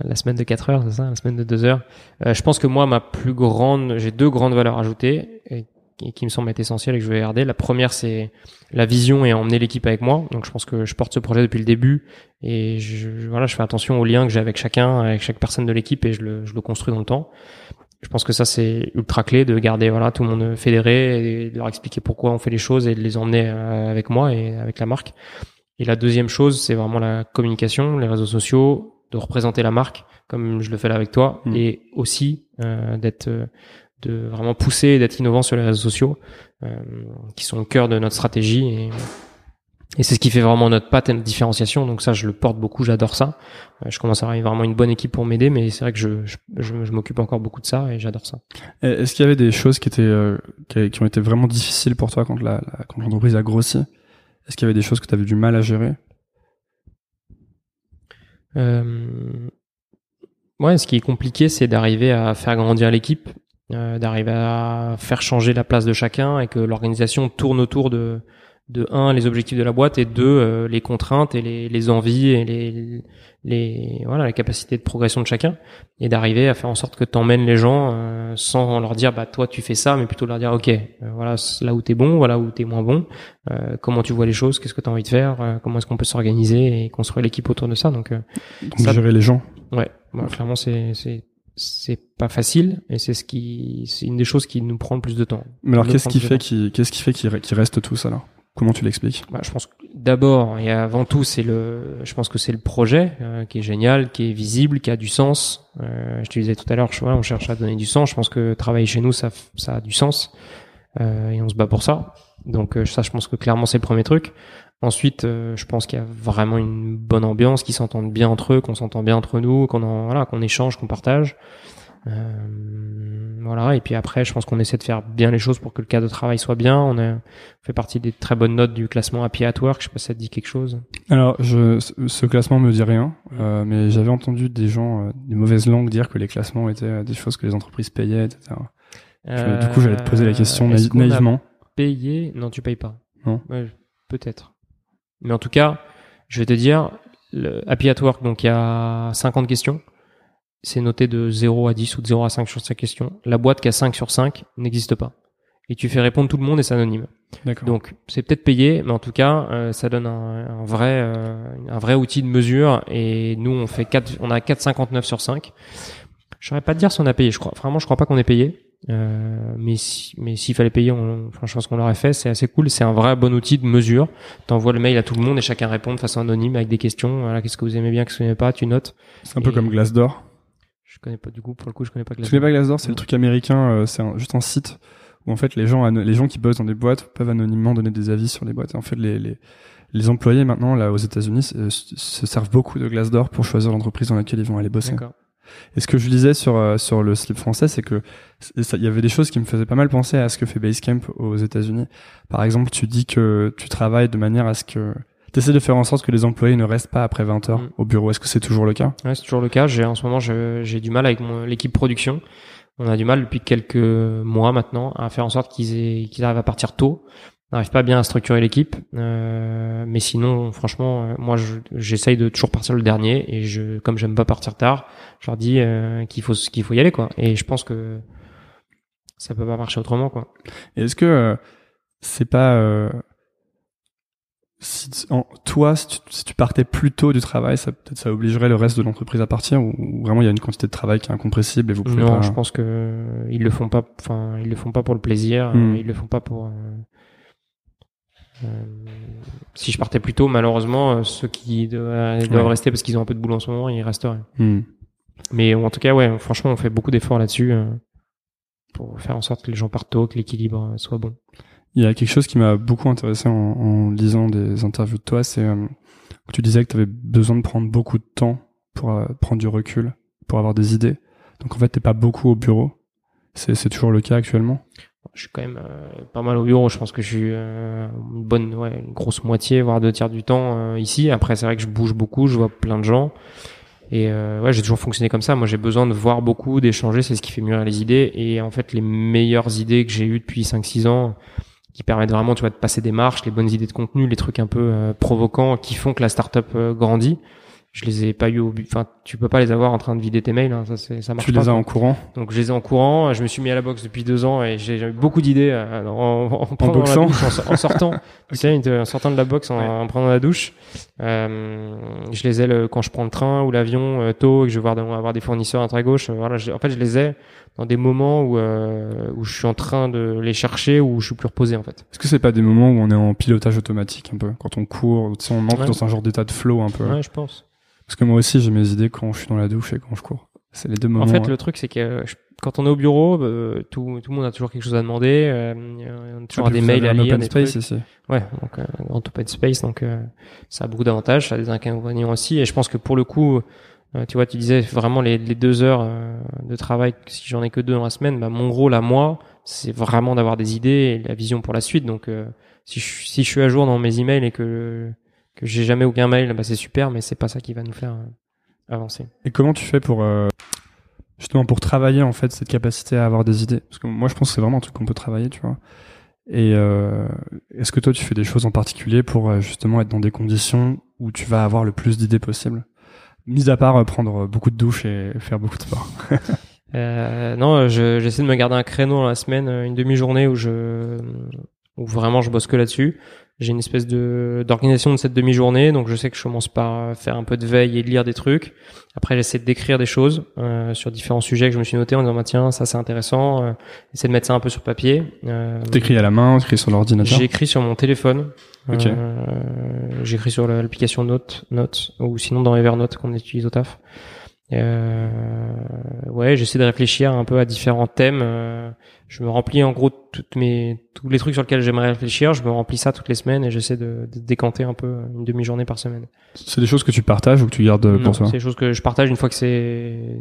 La semaine de 4 heures, c'est ça? La semaine de 2 heures. Euh, je pense que moi, ma plus grande, j'ai deux grandes valeurs ajoutées et, qui me semblent être essentielles et que je vais garder. La première, c'est la vision et emmener l'équipe avec moi. Donc je pense que je porte ce projet depuis le début et je, voilà, je fais attention aux liens que j'ai avec chacun, avec chaque personne de l'équipe et je le, je le construis dans le temps je pense que ça c'est ultra clé de garder voilà tout le monde fédéré et de leur expliquer pourquoi on fait les choses et de les emmener euh, avec moi et avec la marque. Et la deuxième chose, c'est vraiment la communication, les réseaux sociaux, de représenter la marque comme je le fais là avec toi mm. et aussi euh, d'être euh, de vraiment pousser d'être innovant sur les réseaux sociaux euh, qui sont au cœur de notre stratégie et et c'est ce qui fait vraiment notre patte et notre différenciation. Donc ça, je le porte beaucoup, j'adore ça. Euh, je commence à avoir vraiment une bonne équipe pour m'aider, mais c'est vrai que je, je, je, m'occupe encore beaucoup de ça et j'adore ça. Est-ce qu'il y avait des choses qui étaient euh, qui, ont été vraiment difficiles pour toi quand la, quand l'entreprise a grossi? Est-ce qu'il y avait des choses que tu avais du mal à gérer? Euh... Ouais, ce qui est compliqué, c'est d'arriver à faire grandir l'équipe, euh, d'arriver à faire changer la place de chacun et que l'organisation tourne autour de de un les objectifs de la boîte et deux euh, les contraintes et les, les envies et les, les voilà la capacité de progression de chacun et d'arriver à faire en sorte que t'emmènes les gens euh, sans leur dire bah toi tu fais ça mais plutôt leur dire ok euh, voilà là où t'es bon voilà où t'es moins bon comment tu vois les choses qu'est-ce que t'as envie de faire comment est-ce qu'on peut s'organiser et construire l'équipe autour de ça. Donc, donc gérer les gens. Ouais clairement c'est c'est c'est pas facile et c'est ce qui c'est une des choses qui nous prend le plus de temps. Mais alors qu'est-ce qui, fait qui qu'est-ce qui fait qu'il reste tous alors? Comment tu l'expliques? Bah, Je pense d'abord et avant tout, c'est le, je pense que c'est le projet euh, qui est génial, qui est visible, qui a du sens. Euh, je te disais tout à l'heure, on cherche à donner du sens. Je pense que travailler chez nous, ça, ça a du sens euh, et on se bat pour ça. Donc euh, ça, je pense que clairement, c'est le premier truc. Ensuite, euh, je pense qu'il y a vraiment une bonne ambiance, qu'ils s'entendent bien entre eux, qu'on s'entend bien entre nous, qu'on voilà, qu'on échange, qu'on partage. Euh, voilà. Et puis après, je pense qu'on essaie de faire bien les choses pour que le cas de travail soit bien. On, a, fait partie des très bonnes notes du classement Happy at Work. Je sais pas si ça te dit quelque chose. Alors, je, ce classement me dit rien, euh, mais j'avais entendu des gens, euh, des mauvaises langues dire que les classements étaient euh, des choses que les entreprises payaient, etc. du coup, j'allais te poser la question naïvement. Payer Non, tu payes pas. Non. Peut-être. Mais en tout cas, je vais te dire, le Happy at Work, donc il y a 50 questions c'est noté de 0 à 10 ou de 0 à 5 sur sa question. La boîte qui a 5 sur 5 n'existe pas. Et tu fais répondre tout le monde et c'est anonyme. Donc c'est peut-être payé, mais en tout cas euh, ça donne un, vrai euh, un vrai outil de mesure. Et nous on fait 4, on a 4,59 sur 5. Je saurais pas te dire si on a payé. Je crois vraiment je crois pas qu'on ait payé. Euh, mais si, mais s'il fallait payer, on, je pense qu'on l'aurait fait. C'est assez cool. C'est un vrai bon outil de mesure. T'envoies le mail à tout le monde et chacun répond de façon anonyme avec des questions. Voilà, qu'est-ce que vous aimez bien, qu'est-ce que vous n'aimez pas, tu notes. C'est un peu comme Glassdoor Je connais pas du coup, pour le coup, je connais pas Glassdoor. Tu connais pas Glassdoor, c'est le truc américain, c'est juste un site où en fait les gens, les gens qui bossent dans des boîtes peuvent anonymement donner des avis sur les boîtes. en fait, les, les, les employés maintenant là aux États-Unis se, servent beaucoup de Glassdoor pour choisir l'entreprise dans laquelle ils vont aller bosser. Et ce que je lisais sur euh, sur le slip français, c'est que il y avait des choses qui me faisaient pas mal penser à ce que fait Basecamp aux États-Unis. Par exemple, tu dis que tu travailles de manière à ce que tu essaies de faire en sorte que les employés ne restent pas après 20 heures mm. au bureau. Est-ce que c'est toujours le cas? Ouais, c'est toujours le cas. J'ai en ce moment j'ai du mal avec l'équipe production. On a du mal depuis quelques mois maintenant à faire en sorte qu'ils qu'ils arrivent à partir tôt n'arrive pas bien à structurer l'équipe. Euh, mais sinon, franchement, euh, moi, j'essaye de toujours partir le dernier. Et je, comme j'aime pas partir tard, je leur dis euh, qu'il faut qu'il faut y aller, quoi. Et je pense que ça peut pas marcher autrement, quoi. Est-ce que euh, c'est pas si toi, si tu, partais plus tôt du travail, ça peut-être ça obligerait le reste de l'entreprise à partir, ou, vraiment il y a une quantité de travail qui est incompressible et vous pouvez non, je pense que ils le font pas. Enfin, ils le font pas pour le plaisir. Hmm. Ils le font pas pour euh, si je partais plus tôt, malheureusement, euh, ceux qui doivent, rester parce qu'ils ont un peu de boulot en ce moment, ils resteraient. Hmm. Mais en tout cas, ouais, franchement, on fait beaucoup d'efforts là-dessus euh, pour faire en sorte que les gens partent tôt, que l'équilibre soit bon. Il y a quelque chose qui m'a beaucoup intéressé en, en, lisant des interviews de toi, c'est que tu disais que tu avais besoin de prendre beaucoup de temps pour prendre du recul, pour avoir des idées. Donc en fait, t'es pas beaucoup au bureau. C'est toujours le cas actuellement? Je suis quand même euh, pas mal au bureau. Je pense que je suis euh, une bonne, ouais, une grosse moitié, voire deux tiers du temps euh, ici. Après, c'est vrai que je bouge beaucoup, je vois plein de gens. Et ouais, j'ai toujours fonctionné comme ça. Moi, j'ai besoin de voir beaucoup, d'échanger. C'est ce qui fait mûrir les idées. Et en fait, les meilleures idées que j'ai eues depuis 5-6 ans, qui permettent vraiment, tu vois, de passer des marches, les bonnes idées de contenu, les trucs un peu provocants, qui font que la startup grandit je les ai pas eu au but. Enfin, tu peux pas les avoir en train de vider tes mails. Hein. Ça, c'est, ça marche tu pas. Tu les as en courant? Donc, je les ai en courant. Je me suis mis à la boxe depuis deux ans et j'ai eu beaucoup d'idées euh, en, en, en, en boxant, en, sortant. tu sais, en sortant de la boxe, en, prenant la douche. Euh, je les ai le, quand je prends le train ou l'avion euh, tôt et que je vais voir avoir des fournisseurs à droite à gauche. voilà, en fait, je les ai dans des moments où euh, où je suis en train de les chercher où je suis plus reposé en fait. Est-ce que c'est pas des moments où on est en pilotage automatique un peu quand on court, tu sais, on entre dans un genre d'état de flow un peu? Ouais, je pense. Parce que moi aussi, j'ai mes idées quand je suis dans la douche et quand je cours. C'est les deux moments. En fait, le truc, c'est que quand on est au bureau, bah, tout, tout le monde a toujours quelque chose à demander. Euh, on a toujours ah, des mails à lire. Open space ici. Ouais, donc euh, en open space, donc euh, ça a beaucoup d'avantages, ça a des inconvénients aussi. Et je pense que pour le coup, euh, tu vois, tu disais vraiment les, deux heures de travail, si j'en ai que deux dans la semaine, bah, mon rôle à moi, c'est vraiment d'avoir des idées et la vision pour la suite. Donc si je, si je suis à jour dans mes emails et que que j'ai jamais aucun mail, bah c'est super, mais c'est pas ça qui va nous faire euh, avancer. Et comment tu fais pour euh, justement pour travailler en fait cette capacité à avoir des idées? Parce que moi je pense que c'est vraiment un truc qu'on peut travailler, tu vois. Et euh, est-ce que toi tu fais des choses en particulier pour justement être dans des conditions où tu vas avoir le plus d'idées possible Mis à part prendre beaucoup de douches et faire beaucoup de sport. euh, non, j'essaie de me garder un créneau dans la semaine, une demi-journée où je où vraiment je bosse que là-dessus j'ai une espèce de d'organisation de cette demi-journée, donc je sais que je commence par faire un peu de veille et de lire des trucs. Après, j'essaie d'écrire des choses euh, sur différents sujets que je me suis noté en disant bah, tiens ça c'est intéressant. Euh, essayer de mettre ça un peu sur papier. Euh, T'écris à la main, t'écris sur l'ordinateur? J'écris sur mon téléphone. Okay. Euh, j'écris sur l'application Note, Note ou sinon dans Evernote qu'on utilise au taf. Euh, ouais, j'essaie de réfléchir un peu à différents thèmes. Euh, je me remplis en gros toutes mes tous les trucs sur lesquels j'aimerais réfléchir. Je me remplis ça toutes les semaines et j'essaie de, de, décanter un peu une demi-journée par semaine. C'est des choses que tu partages ou que tu gardes non, pour toi? C'est des choses que je partage une fois que c'est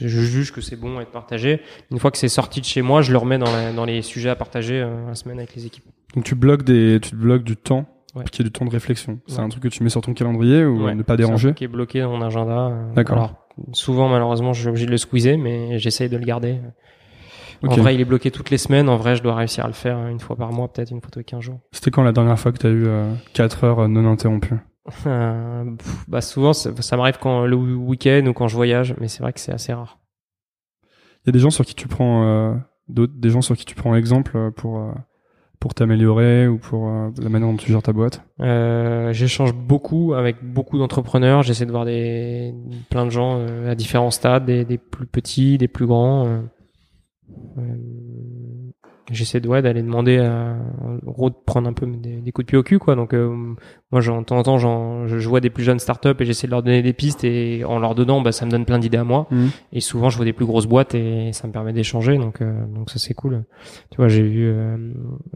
je juge que c'est bon à être partagé. Une fois que c'est sorti de chez moi, je le remets dans, dans les sujets à partager euh, la semaine avec les équipes. Donc tu bloques des tu bloques du temps ouais. qui est du temps de réflexion. C'est un truc que tu mets sur ton calendrier ou ne pas déranger? C'est qui est bloqué dans mon agenda. Euh, D'accord souvent, malheureusement, je suis obligé de le squeezer, mais j'essaye de le garder. En vrai, il est bloqué toutes les semaines. En vrai, je dois réussir à le faire une fois par mois, peut-être une fois tous les 15 jours. C'était quand la dernière fois que tu as eu 4 euh, heures non interrompues? Euh, Bah souvent, ça, m'arrive quand le week-end ou quand je voyage, mais c'est vrai que c'est assez rare. Il y a des gens sur qui tu prends euh, des gens sur qui tu prends exemple pour pour t'améliorer ou pour euh, la manière dont tu gères ta boîte? Euh, J'échange beaucoup avec beaucoup d'entrepreneurs. J'essaie de voir des plein de gens euh, à différents stades, des, des, plus petits, des plus grands. Euh, j'essaie de ouais, d'aller demander à, en gros de prendre un peu des, coups de pied au cul quoi. Donc euh, moi de temps en temps je, vois des plus jeunes startups et j'essaie de leur donner des pistes et en leur donnant bah ça me donne plein d'idées à moi. Mmh. et souvent je vois des plus grosses boîtes et ça me permet d'échanger. Donc euh, donc ça c'est cool. Tu vois j'ai vu euh,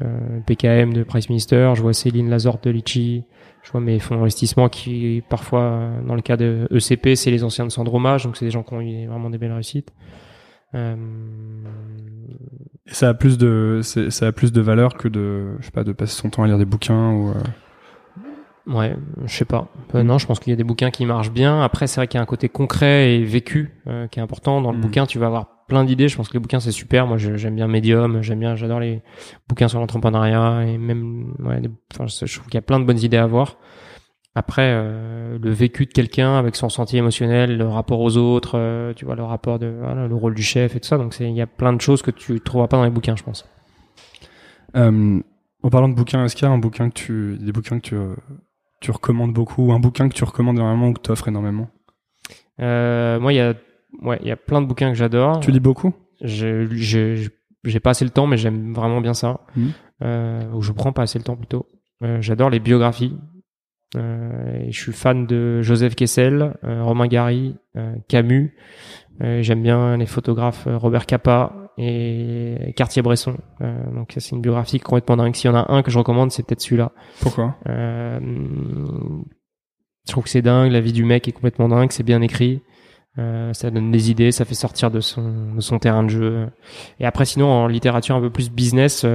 euh PKM de Price Minister je vois Céline Lazorte de Litchi je vois mes fonds d'investissement qui parfois dans le cas de ECP c'est les anciens de Sandromage. Donc c'est des gens qui ont eu vraiment des belles réussites euh, et ça a plus de, ça a plus de valeur que de, je sais pas, de passer son temps à lire des bouquins ou. Euh... Ouais, je sais pas. Euh, non, je pense qu'il y a des bouquins qui marchent bien. Après, c'est vrai qu'il y a un côté concret et vécu euh, qui est important. Dans le mm. bouquin, tu vas avoir plein d'idées. Je pense que les bouquins c'est super. Moi, j'aime bien Medium. J'aime bien, j'adore les bouquins sur l'entrepreneuriat et même, ouais, enfin, je trouve qu'il y a plein de bonnes idées à avoir. Après, euh, le vécu de quelqu'un avec son sentier émotionnel, le rapport aux autres, euh, tu vois, le rapport de, voilà, le rôle du chef et tout ça. Donc, il y a plein de choses que tu trouveras pas dans les bouquins, je pense. Euh, en parlant de bouquins, est-ce qu'il y a un bouquin que tu, des bouquins que tu, tu recommandes beaucoup, ou un bouquin que tu recommandes énormément ou que tu offres énormément Moi, il y a, ouais, il y a plein de bouquins que j'adore. Tu lis beaucoup? Je, je, j'ai pas assez le temps, mais j'aime vraiment bien ça. Mmh. Ou je prends pas assez le temps plutôt. J'adore les biographies. Euh, je suis fan de Joseph Kessel, euh, Romain Gary, euh, Camus. J'aime bien les photographes Robert Capa et Cartier-Bresson. donc c'est une biographie complètement dingue. S'il y en a un que je recommande, c'est peut-être celui-là. Pourquoi? Je trouve que c'est dingue. La vie du mec est complètement dingue. C'est bien écrit. ça donne des idées, ça fait sortir de son, de son terrain de jeu. Et après, sinon, en littérature un peu plus business,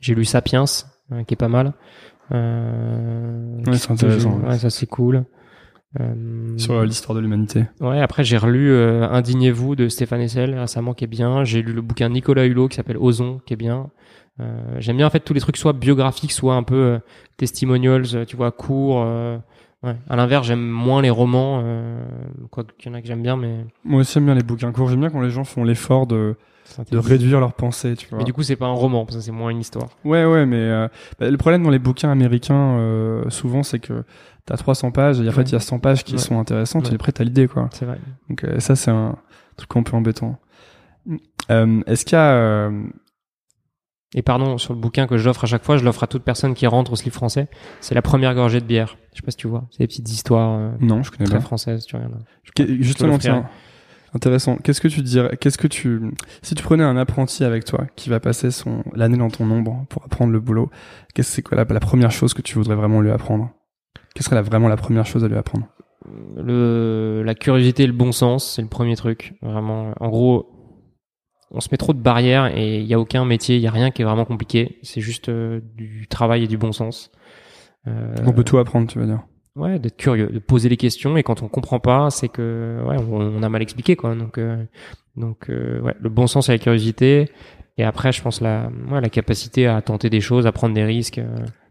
j'ai lu Sapiens, qui est pas mal. Euh, ouais, c'est intéressant. Ouais, ça c'est cool. Euh, Sur l'histoire de l'humanité. Ouais, après j'ai relu euh, Indignez-vous de Stéphane Hessel récemment qui est bien. J'ai lu le bouquin Nicolas Hulot qui s'appelle Ozon qui est bien. Euh, J'aime bien en fait tous les trucs soit biographiques, soit un peu euh, testimonials, euh, tu vois, courts. Ouais. À l'inverse, j'aime moins les romans, quoi qu'il y en a que j'aime bien, mais. Moi aussi j'aime bien les bouquins courts. J'aime bien quand les gens font l'effort de de réduire leurs pensées, tu vois. Mais du coup, c'est pas un roman, parce que c'est moins une histoire. Ouais, ouais, mais euh, bah, le problème dans les bouquins américains, euh, souvent, c'est que t'as 300 pages, et en fait, il y a 100 pages qui sont intéressantes, et après, t'as l'idée, quoi. C'est vrai. Donc, euh, ça, c'est un truc un peu embêtant. Est-ce qu'il y a... Et pardon, sur le bouquin que j'offre à chaque fois, je l'offre à toute personne qui rentre au slip français. C'est la première gorgée de bière. Je sais pas si tu vois. C'est des petites histoires. non, je connais très pas. françaises, tu regardes. Justement, tiens. Intéressant. Qu'est-ce que tu dirais Qu'est-ce que tu si tu prenais un apprenti avec toi qui va passer son l'année dans ton ombre pour apprendre le boulot, qu'est-ce c'est quoi la, la, première chose que tu voudrais vraiment lui apprendre? Quelle serait vraiment la première chose à lui apprendre? Le la curiosité et le bon sens, c'est le premier truc. Vraiment, en gros, on se met trop de barrières et il y a aucun métier, il y a rien qui est vraiment compliqué. C'est juste euh, du travail et du bon sens. Euh, on peut tout apprendre, tu veux dire ouais, d'être curieux, de poser les questions et quand on comprend pas, c'est que ouais, on, a mal expliqué quoi. Donc euh, donc euh, ouais, le bon sens et la curiosité et après je pense la ouais, la capacité à tenter des choses, à prendre des risques.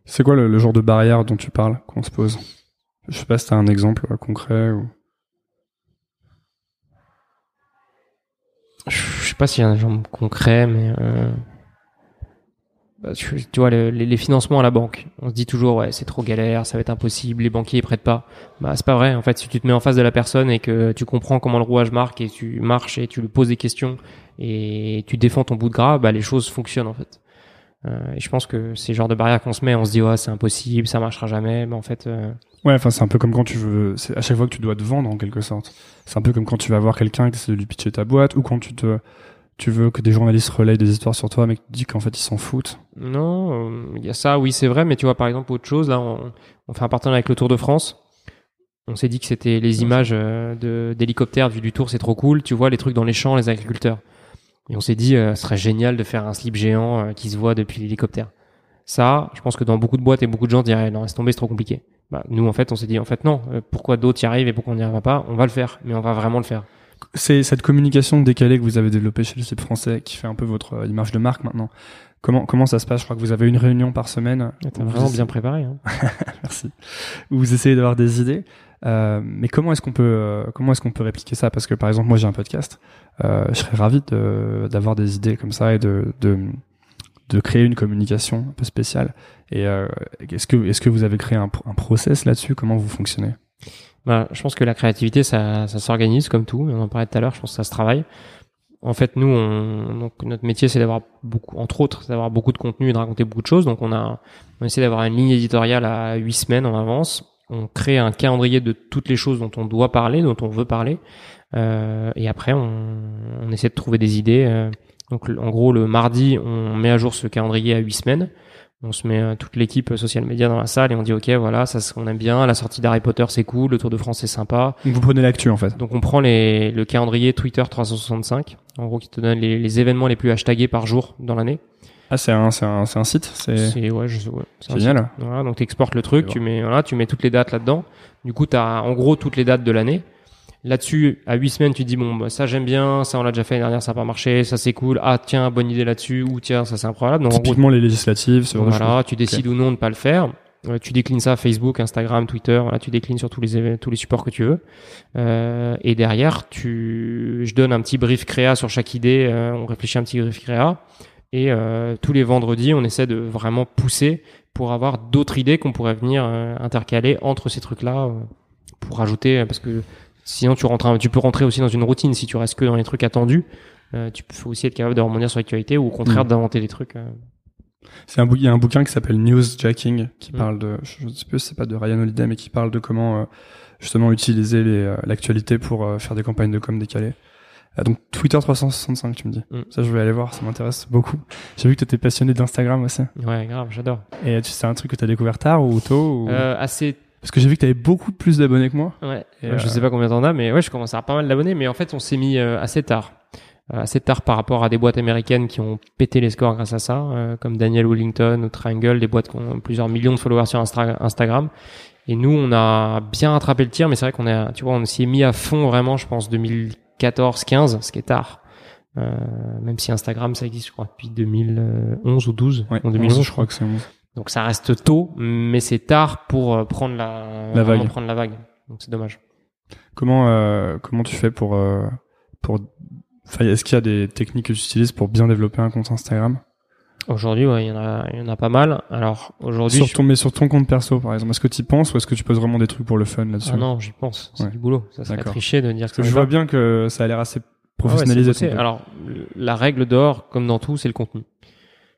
C'est quoi le, genre de barrière dont tu parles qu'on se pose? Je sais pas si tu as un exemple concret ou je sais pas s'il y a un exemple concret mais bah, tu, vois les, financements à la banque. On se dit toujours ouais c'est trop galère ça va être impossible les banquiers prêtent pas. Bah c'est pas vrai. En fait si tu te mets en face de la personne et que tu comprends comment le rouage marque et tu marches et tu lui poses des questions et tu défends ton bout de gras bah les choses fonctionnent en fait. Euh, et je pense que ces genres de barrières qu'on se met. On se dit ouais c'est impossible ça marchera jamais. Mais en fait euh... ouais enfin c'est un peu comme quand tu veux c'est à chaque fois que tu dois te vendre en quelque sorte c'est un peu comme quand tu vas voir quelqu'un qui essaie de lui pitcher ta boîte ou quand tu te tu veux que des journalistes relayent des histoires sur toi, mais que tu dis qu'en fait ils s'en foutent. Non, il y a ça, oui c'est vrai, mais tu vois par exemple autre chose, là on, on fait un partenariat avec le Tour de France. On s'est dit que c'était les images euh, d'hélicoptères vu du Tour, c'est trop cool. Tu vois les trucs dans les champs, les agriculteurs. Et on s'est dit, euh, ce serait génial de faire un slip géant euh, qui se voit depuis l'hélicoptère. Ça, je pense que dans beaucoup de boîtes et beaucoup de gens diraient, non, laisse tomber, c'est trop compliqué. Bah, nous, en fait, on s'est dit, en fait, non, pourquoi d'autres y arrivent et pourquoi on n'y arrive pas On va le faire, mais on va vraiment le faire c'est cette communication décalée que vous avez développée chez le site français qui fait un peu votre euh, image de marque maintenant. Comment comment ça se passe? Je crois que vous avez une réunion par semaine. T'es vraiment bien préparé. Hein. Merci. vous essayez d'avoir des idées. Euh, mais comment est-ce qu'on peut euh, comment est-ce qu'on peut répliquer ça? Parce que par exemple, moi j'ai un podcast. Euh, je serais ravi d'avoir des idées comme ça et de, de de créer une communication un peu spéciale. Et euh, est-ce que est-ce que vous avez créé un, un process là-dessus? Comment vous fonctionnez? Bah, je pense que la créativité, ça, ça s'organise comme tout. On en parlait tout à l'heure. Je pense que ça se travaille. en fait, nous, on, donc notre métier, c'est d'avoir beaucoup, entre autres, d'avoir beaucoup de contenu et de raconter beaucoup de choses. Donc, on a, on essaie d'avoir une ligne éditoriale à huit semaines en avance. On crée un calendrier de toutes les choses dont on doit parler, dont on veut parler. Euh, et après, on, on, essaie de trouver des idées. Euh. Donc, en gros, le mardi, on met à jour ce calendrier à huit semaines. On se met euh, toute l'équipe social média dans la salle et on dit ok voilà ça on aime bien. La sortie d'Harry Potter c'est cool. Le Tour de France c'est sympa. Donc vous prenez l'actu en fait. Donc on prend les, le calendrier Twitter 365 en gros qui te donne les, les événements les plus hashtagués par jour dans l'année. Ah c'est un c'est un, un site c'est ouais, je, ouais génial. Voilà donc tu exportes le truc tu mets voilà tu mets toutes les dates là dedans du coup tu as en gros toutes les dates de l'année Là-dessus, à huit semaines, tu te dis bon, bah, ça j'aime bien, ça on l'a déjà fait l'année dernière, ça n'a pas marché, ça c'est cool. Ah tiens, bonne idée là-dessus, ou tiens, ça c'est improbable. Donc typiquement les législatives, c'est voilà, tu décides ou non de pas le faire. Euh, tu déclines ça Facebook, Instagram, Twitter, voilà, tu déclines sur tous les tous les supports que tu veux. Euh, et derrière, tu, je donne un petit brief créa sur chaque idée. Euh, on réfléchit un petit brief créa. Et euh, tous les vendredis, on essaie de vraiment pousser pour avoir d'autres idées qu'on pourrait venir intercaler entre ces trucs-là pour rajouter parce que Sinon, tu rentres, tu peux rentrer aussi dans une routine si tu restes que dans les trucs attendus. Euh, tu peux aussi être capable de rebondir sur l'actualité ou au contraire mm. d'inventer des trucs. Euh. C'est un il y a un bouquin qui s'appelle Newsjacking qui mm. parle de, je sais plus, c'est pas de Ryan Holiday, mais qui parle de comment euh, justement utiliser l'actualité pour faire des campagnes de com décalées. donc Twitter 365, tu me dis. Mm. Ça, je vais aller voir, ça m'intéresse beaucoup. J'ai vu que tu étais passionné d'Instagram aussi. Ouais, grave, j'adore. Et c'est un truc que tu as découvert tard ou tôt ou... Assez parce que j'ai vu que tu avais beaucoup plus d'abonnés que moi. Ouais. je euh, sais pas combien t'en as, mais ouais, je commence à avoir pas mal d'abonnés. Mais en fait, on s'est mis euh, assez tard. Euh, assez tard par rapport à des boîtes américaines qui ont pété les scores grâce à ça, comme Daniel Wellington ou Triangle, des boîtes qui ont plusieurs millions de followers sur Instagram. Et nous, on a bien rattrapé le tir, mais c'est vrai qu'on est, tu vois, on s'y est mis à fond vraiment, je pense, 2014-15, ce qui est tard. même si Instagram, ça existe, je crois, depuis 2011 ou 12. Ouais, en 2011, je crois que c'est 11. Donc ça reste tôt, mais c'est tard pour euh, prendre la, la vague. Prendre la vague. Donc c'est dommage. Comment euh, comment tu fais pour euh, pour est-ce qu'il y a des techniques que tu utilises pour bien développer un compte Instagram? Aujourd'hui, ouais, il y en a il y en a pas mal. Alors aujourd'hui, sur ton mais sur ton compte perso par exemple, est-ce que tu y penses ou est-ce que tu poses vraiment des trucs pour le fun là-dessus? Ah non, j'y pense. C'est du boulot. Ça serait triché de dire que, je vois bien que ça a l'air assez professionnalisé. Alors la règle d'or, comme dans tout, c'est le contenu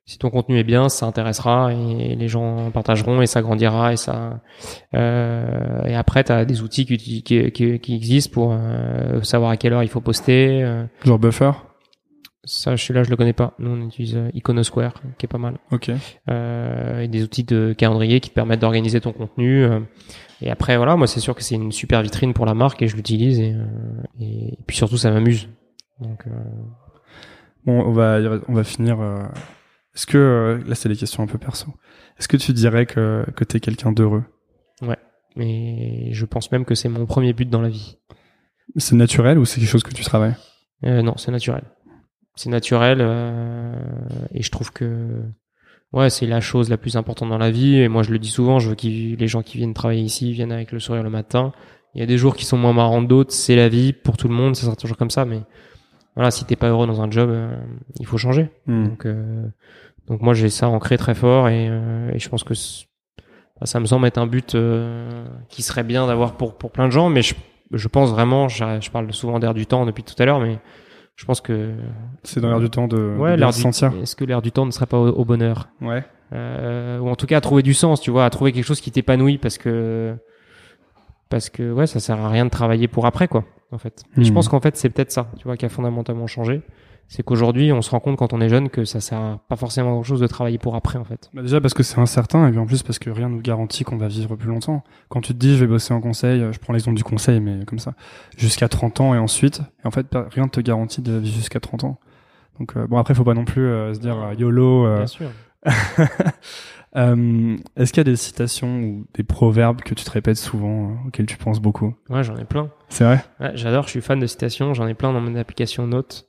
si ton contenu est bien, ça intéressera et les gens partageront et ça grandira et ça. Euh, et après, tu as des outils qui, qui, qui, existent pour euh, savoir à quelle heure il faut poster. Euh. Genre Buffer? Ça, je suis là, je le connais pas. Nous, on utilise euh, Iconosquare, qui est pas mal. Ok. Euh, et des outils de calendrier qui te permettent d'organiser ton contenu. et après, voilà, moi, c'est sûr que c'est une super vitrine pour la marque et je l'utilise et, et, puis surtout, ça m'amuse. Donc. Bon, on va on va finir est-ce que, euh, là c'est des questions un peu perso, est-ce que tu dirais que, que tu es quelqu'un d'heureux? Ouais, mais je pense même que c'est mon premier but dans la vie. C'est naturel ou c'est quelque chose que tu travailles? Euh, Non, c'est naturel. C'est naturel euh, et je trouve que ouais, c'est la chose la plus importante dans la vie et moi je le dis souvent, je veux que les gens qui viennent travailler ici viennent avec le sourire le matin. Il y a des jours qui sont moins marrants d'autres, c'est la vie pour tout le monde, ça sera toujours comme ça mais voilà, si t'es pas heureux dans un job, il faut changer. Hmm. Donc donc moi j'ai ça ancré très fort et, euh, et je pense que ça me semble être un but euh, qui serait bien d'avoir pour pour plein de gens, mais je, je pense vraiment, je, je parle souvent d'air du temps depuis tout à l'heure, mais je pense que c'est dans l'air du temps de, ouais, l'air du. Est-ce que l'air du temps ne serait pas au, bonheur? Ouais. Euh, ou en tout cas à trouver du sens, tu vois, à trouver quelque chose qui t'épanouit parce que parce que ouais, ça sert à rien de travailler pour après quoi, en fait. Et je hmm. pense qu'en fait c'est peut-être ça, tu vois, qui a fondamentalement changé c'est qu'aujourd'hui on se rend compte quand on est jeune que ça sert pas forcément à grand chose de travailler pour après en fait. Bah déjà parce que c'est incertain et puis en plus parce que rien nous garantit qu'on va vivre plus longtemps. Quand tu te dis je vais bosser en conseil, je prends l'exemple du conseil mais comme ça, jusqu'à 30 ans et ensuite, et en fait rien ne te garantit de vivre jusqu'à 30 ans. Donc euh, bon après faut pas non plus euh, se dire euh, YOLO. Bien sûr. Est-ce qu'il y a des citations ou des proverbes que tu te répètes souvent, auxquels tu penses beaucoup? Ouais, j'en ai plein. C'est vrai? Ouais, J'adore, je suis fan de citations, j'en ai plein dans mon application Notes.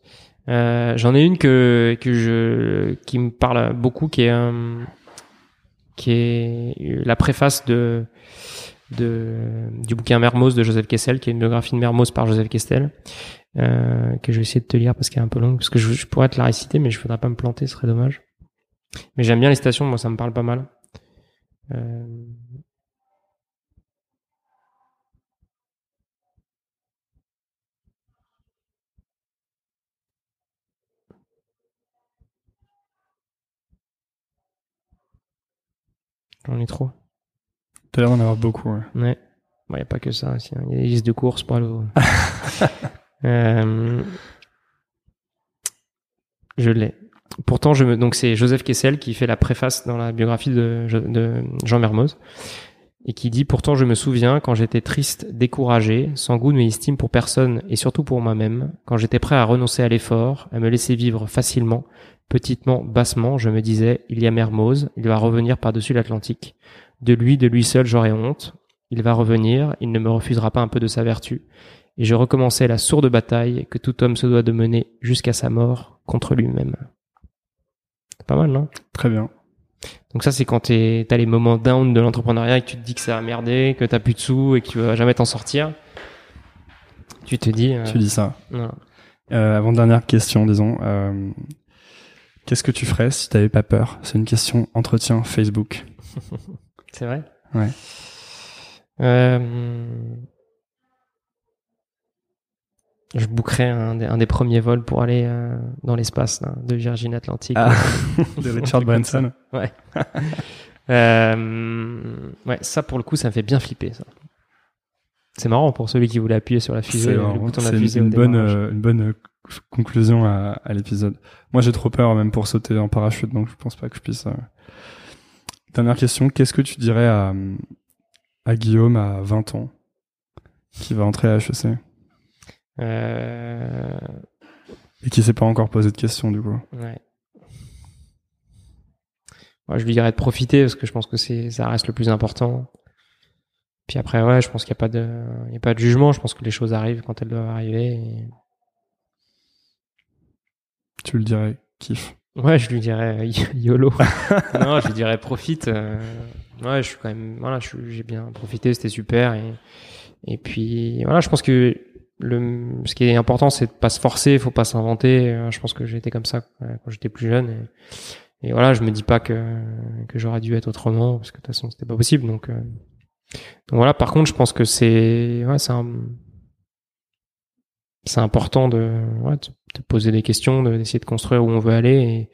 Euh, j'en ai une que que je qui me parle beaucoup, qui est euh, qui est la préface de de du bouquin Mermoz de Joseph Kessel, qui est une biographie de Mermoz par Joseph Kessel, euh, que je vais essayer de te lire parce qu'elle est un peu longue, parce que je, pourrais te la réciter, mais je voudrais pas me planter, ce serait dommage. Mais j'aime bien les citations, moi ça me parle pas mal. Euh, J'en ai trop. T'as l'air d'en avoir beaucoup, ouais. Ouais. Il n'y a pas que ça aussi. Hein. Il y a des listes de courses pour aller au... euh... Je l'ai. Pourtant, je me... donc c'est Joseph Kessel qui fait la préface dans la biographie de, de Jean Mermoz et qui dit pourtant je me souviens quand j'étais triste, découragé, sans goût ni estime pour personne et surtout pour moi-même, quand j'étais prêt à renoncer à l'effort, à me laisser vivre facilement, petitement, bassement, je me disais il y a Mermoz, il va revenir par-dessus l'Atlantique. De lui, de lui seul j'aurai honte. Il va revenir, il ne me refusera pas un peu de sa vertu. Et je recommençais la sourde bataille que tout homme se doit de mener jusqu'à sa mort contre lui-même. Pas mal, non? Très bien. Donc ça, c'est quand t'as les moments down de l'entrepreneuriat et que tu te dis que ça a merdé, que t'as plus de sous et que tu vas jamais t'en sortir. Tu te dis. Euh, tu dis ça. Euh, avant dernière question, disons. Euh, Qu'est-ce que tu ferais si t'avais pas peur? C'est une question entretien Facebook. c'est vrai? Ouais. Euh je bookerai un, un, des premiers vols pour aller euh, dans l'espace de Virgin Atlantic. Ah, de Richard Branson. Ouais. euh, ouais, ça pour le coup, ça me fait bien flipper. Ça. C'est marrant pour celui qui voulait appuyer sur la fusée. C'est une, bonne, euh, une bonne conclusion à, à l'épisode. Moi, j'ai trop peur même pour sauter en parachute, donc je pense pas que je puisse. Euh. Dernière question, qu'est-ce que tu dirais à, à Guillaume à 20 ans qui va entrer à HEC euh... Et qui s'est pas encore posé de questions du coup. Ouais. Moi, je lui dirais de profiter parce que je pense que c'est ça reste le plus important. Puis après, ouais, je pense qu'il n'y a pas de, il y a pas de jugement. Je pense que les choses arrivent quand elles doivent arriver. Tu le dirais, kiff. Ouais, je lui dirais YOLO. non, je lui dirais profite. Euh, ouais, je suis quand même, voilà, j'ai bien profité, c'était super. Et, et puis, voilà, je pense que le, ce qui est important, c'est de pas se forcer, faut pas s'inventer. Euh, je pense que été comme ça quand j'étais plus jeune. Et, et, voilà, je me dis pas que, que j'aurais dû être autrement, parce que de toute façon, c'était pas possible. Donc, euh, donc voilà. Par contre, je pense que c'est, ouais, c'est c'est important de, ouais, de, poser des questions, d'essayer de, construire où on veut aller.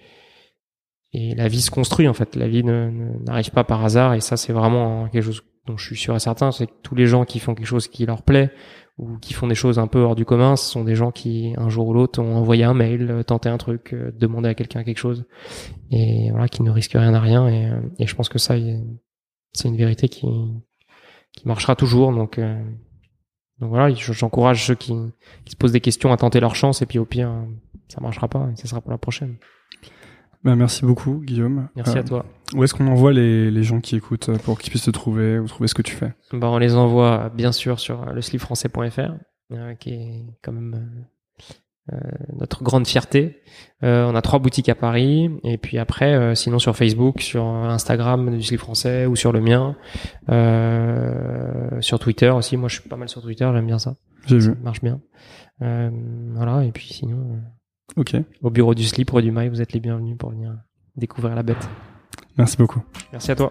Et, et la vie se construit en fait. La vie n'arrive pas par hasard. Et ça, c'est vraiment quelque chose dont je suis sûr et certain. C'est que tous les gens qui font quelque chose qui leur plaît ou qui font des choses un peu hors du commun, ce sont des gens qui un jour ou l'autre ont envoyé un mail, euh, tenté un truc, euh, demandé à quelqu'un quelque chose, et voilà, qui ne risquent rien à rien. Et, euh, et je pense que ça, c'est une vérité qui qui marchera toujours. Donc donc voilà, j'encourage ceux qui, qui se posent des questions à tenter leur chance, et puis au pire, ça marchera pas, et ça sera pour la prochaine. Bah, merci beaucoup, Guillaume. Merci à toi. Où est-ce qu'on envoie les, les, gens qui écoutent pour qu'ils puissent te trouver ou trouver ce que tu fais? Bah, On les envoie bien sûr sur le euh, qui est quand même euh, notre grande fierté. Euh, on a trois boutiques à Paris, et puis après, euh, sinon sur Facebook, sur Instagram du slip français ou sur le mien, euh, sur Twitter aussi. Moi, je suis pas mal sur Twitter, j'aime bien ça. J'ai vu. Ça marche bien. voilà, et puis sinon. Ok. Au bureau du slip, rue du Mail, vous êtes les bienvenus pour venir découvrir la bête. Merci beaucoup. Merci à toi.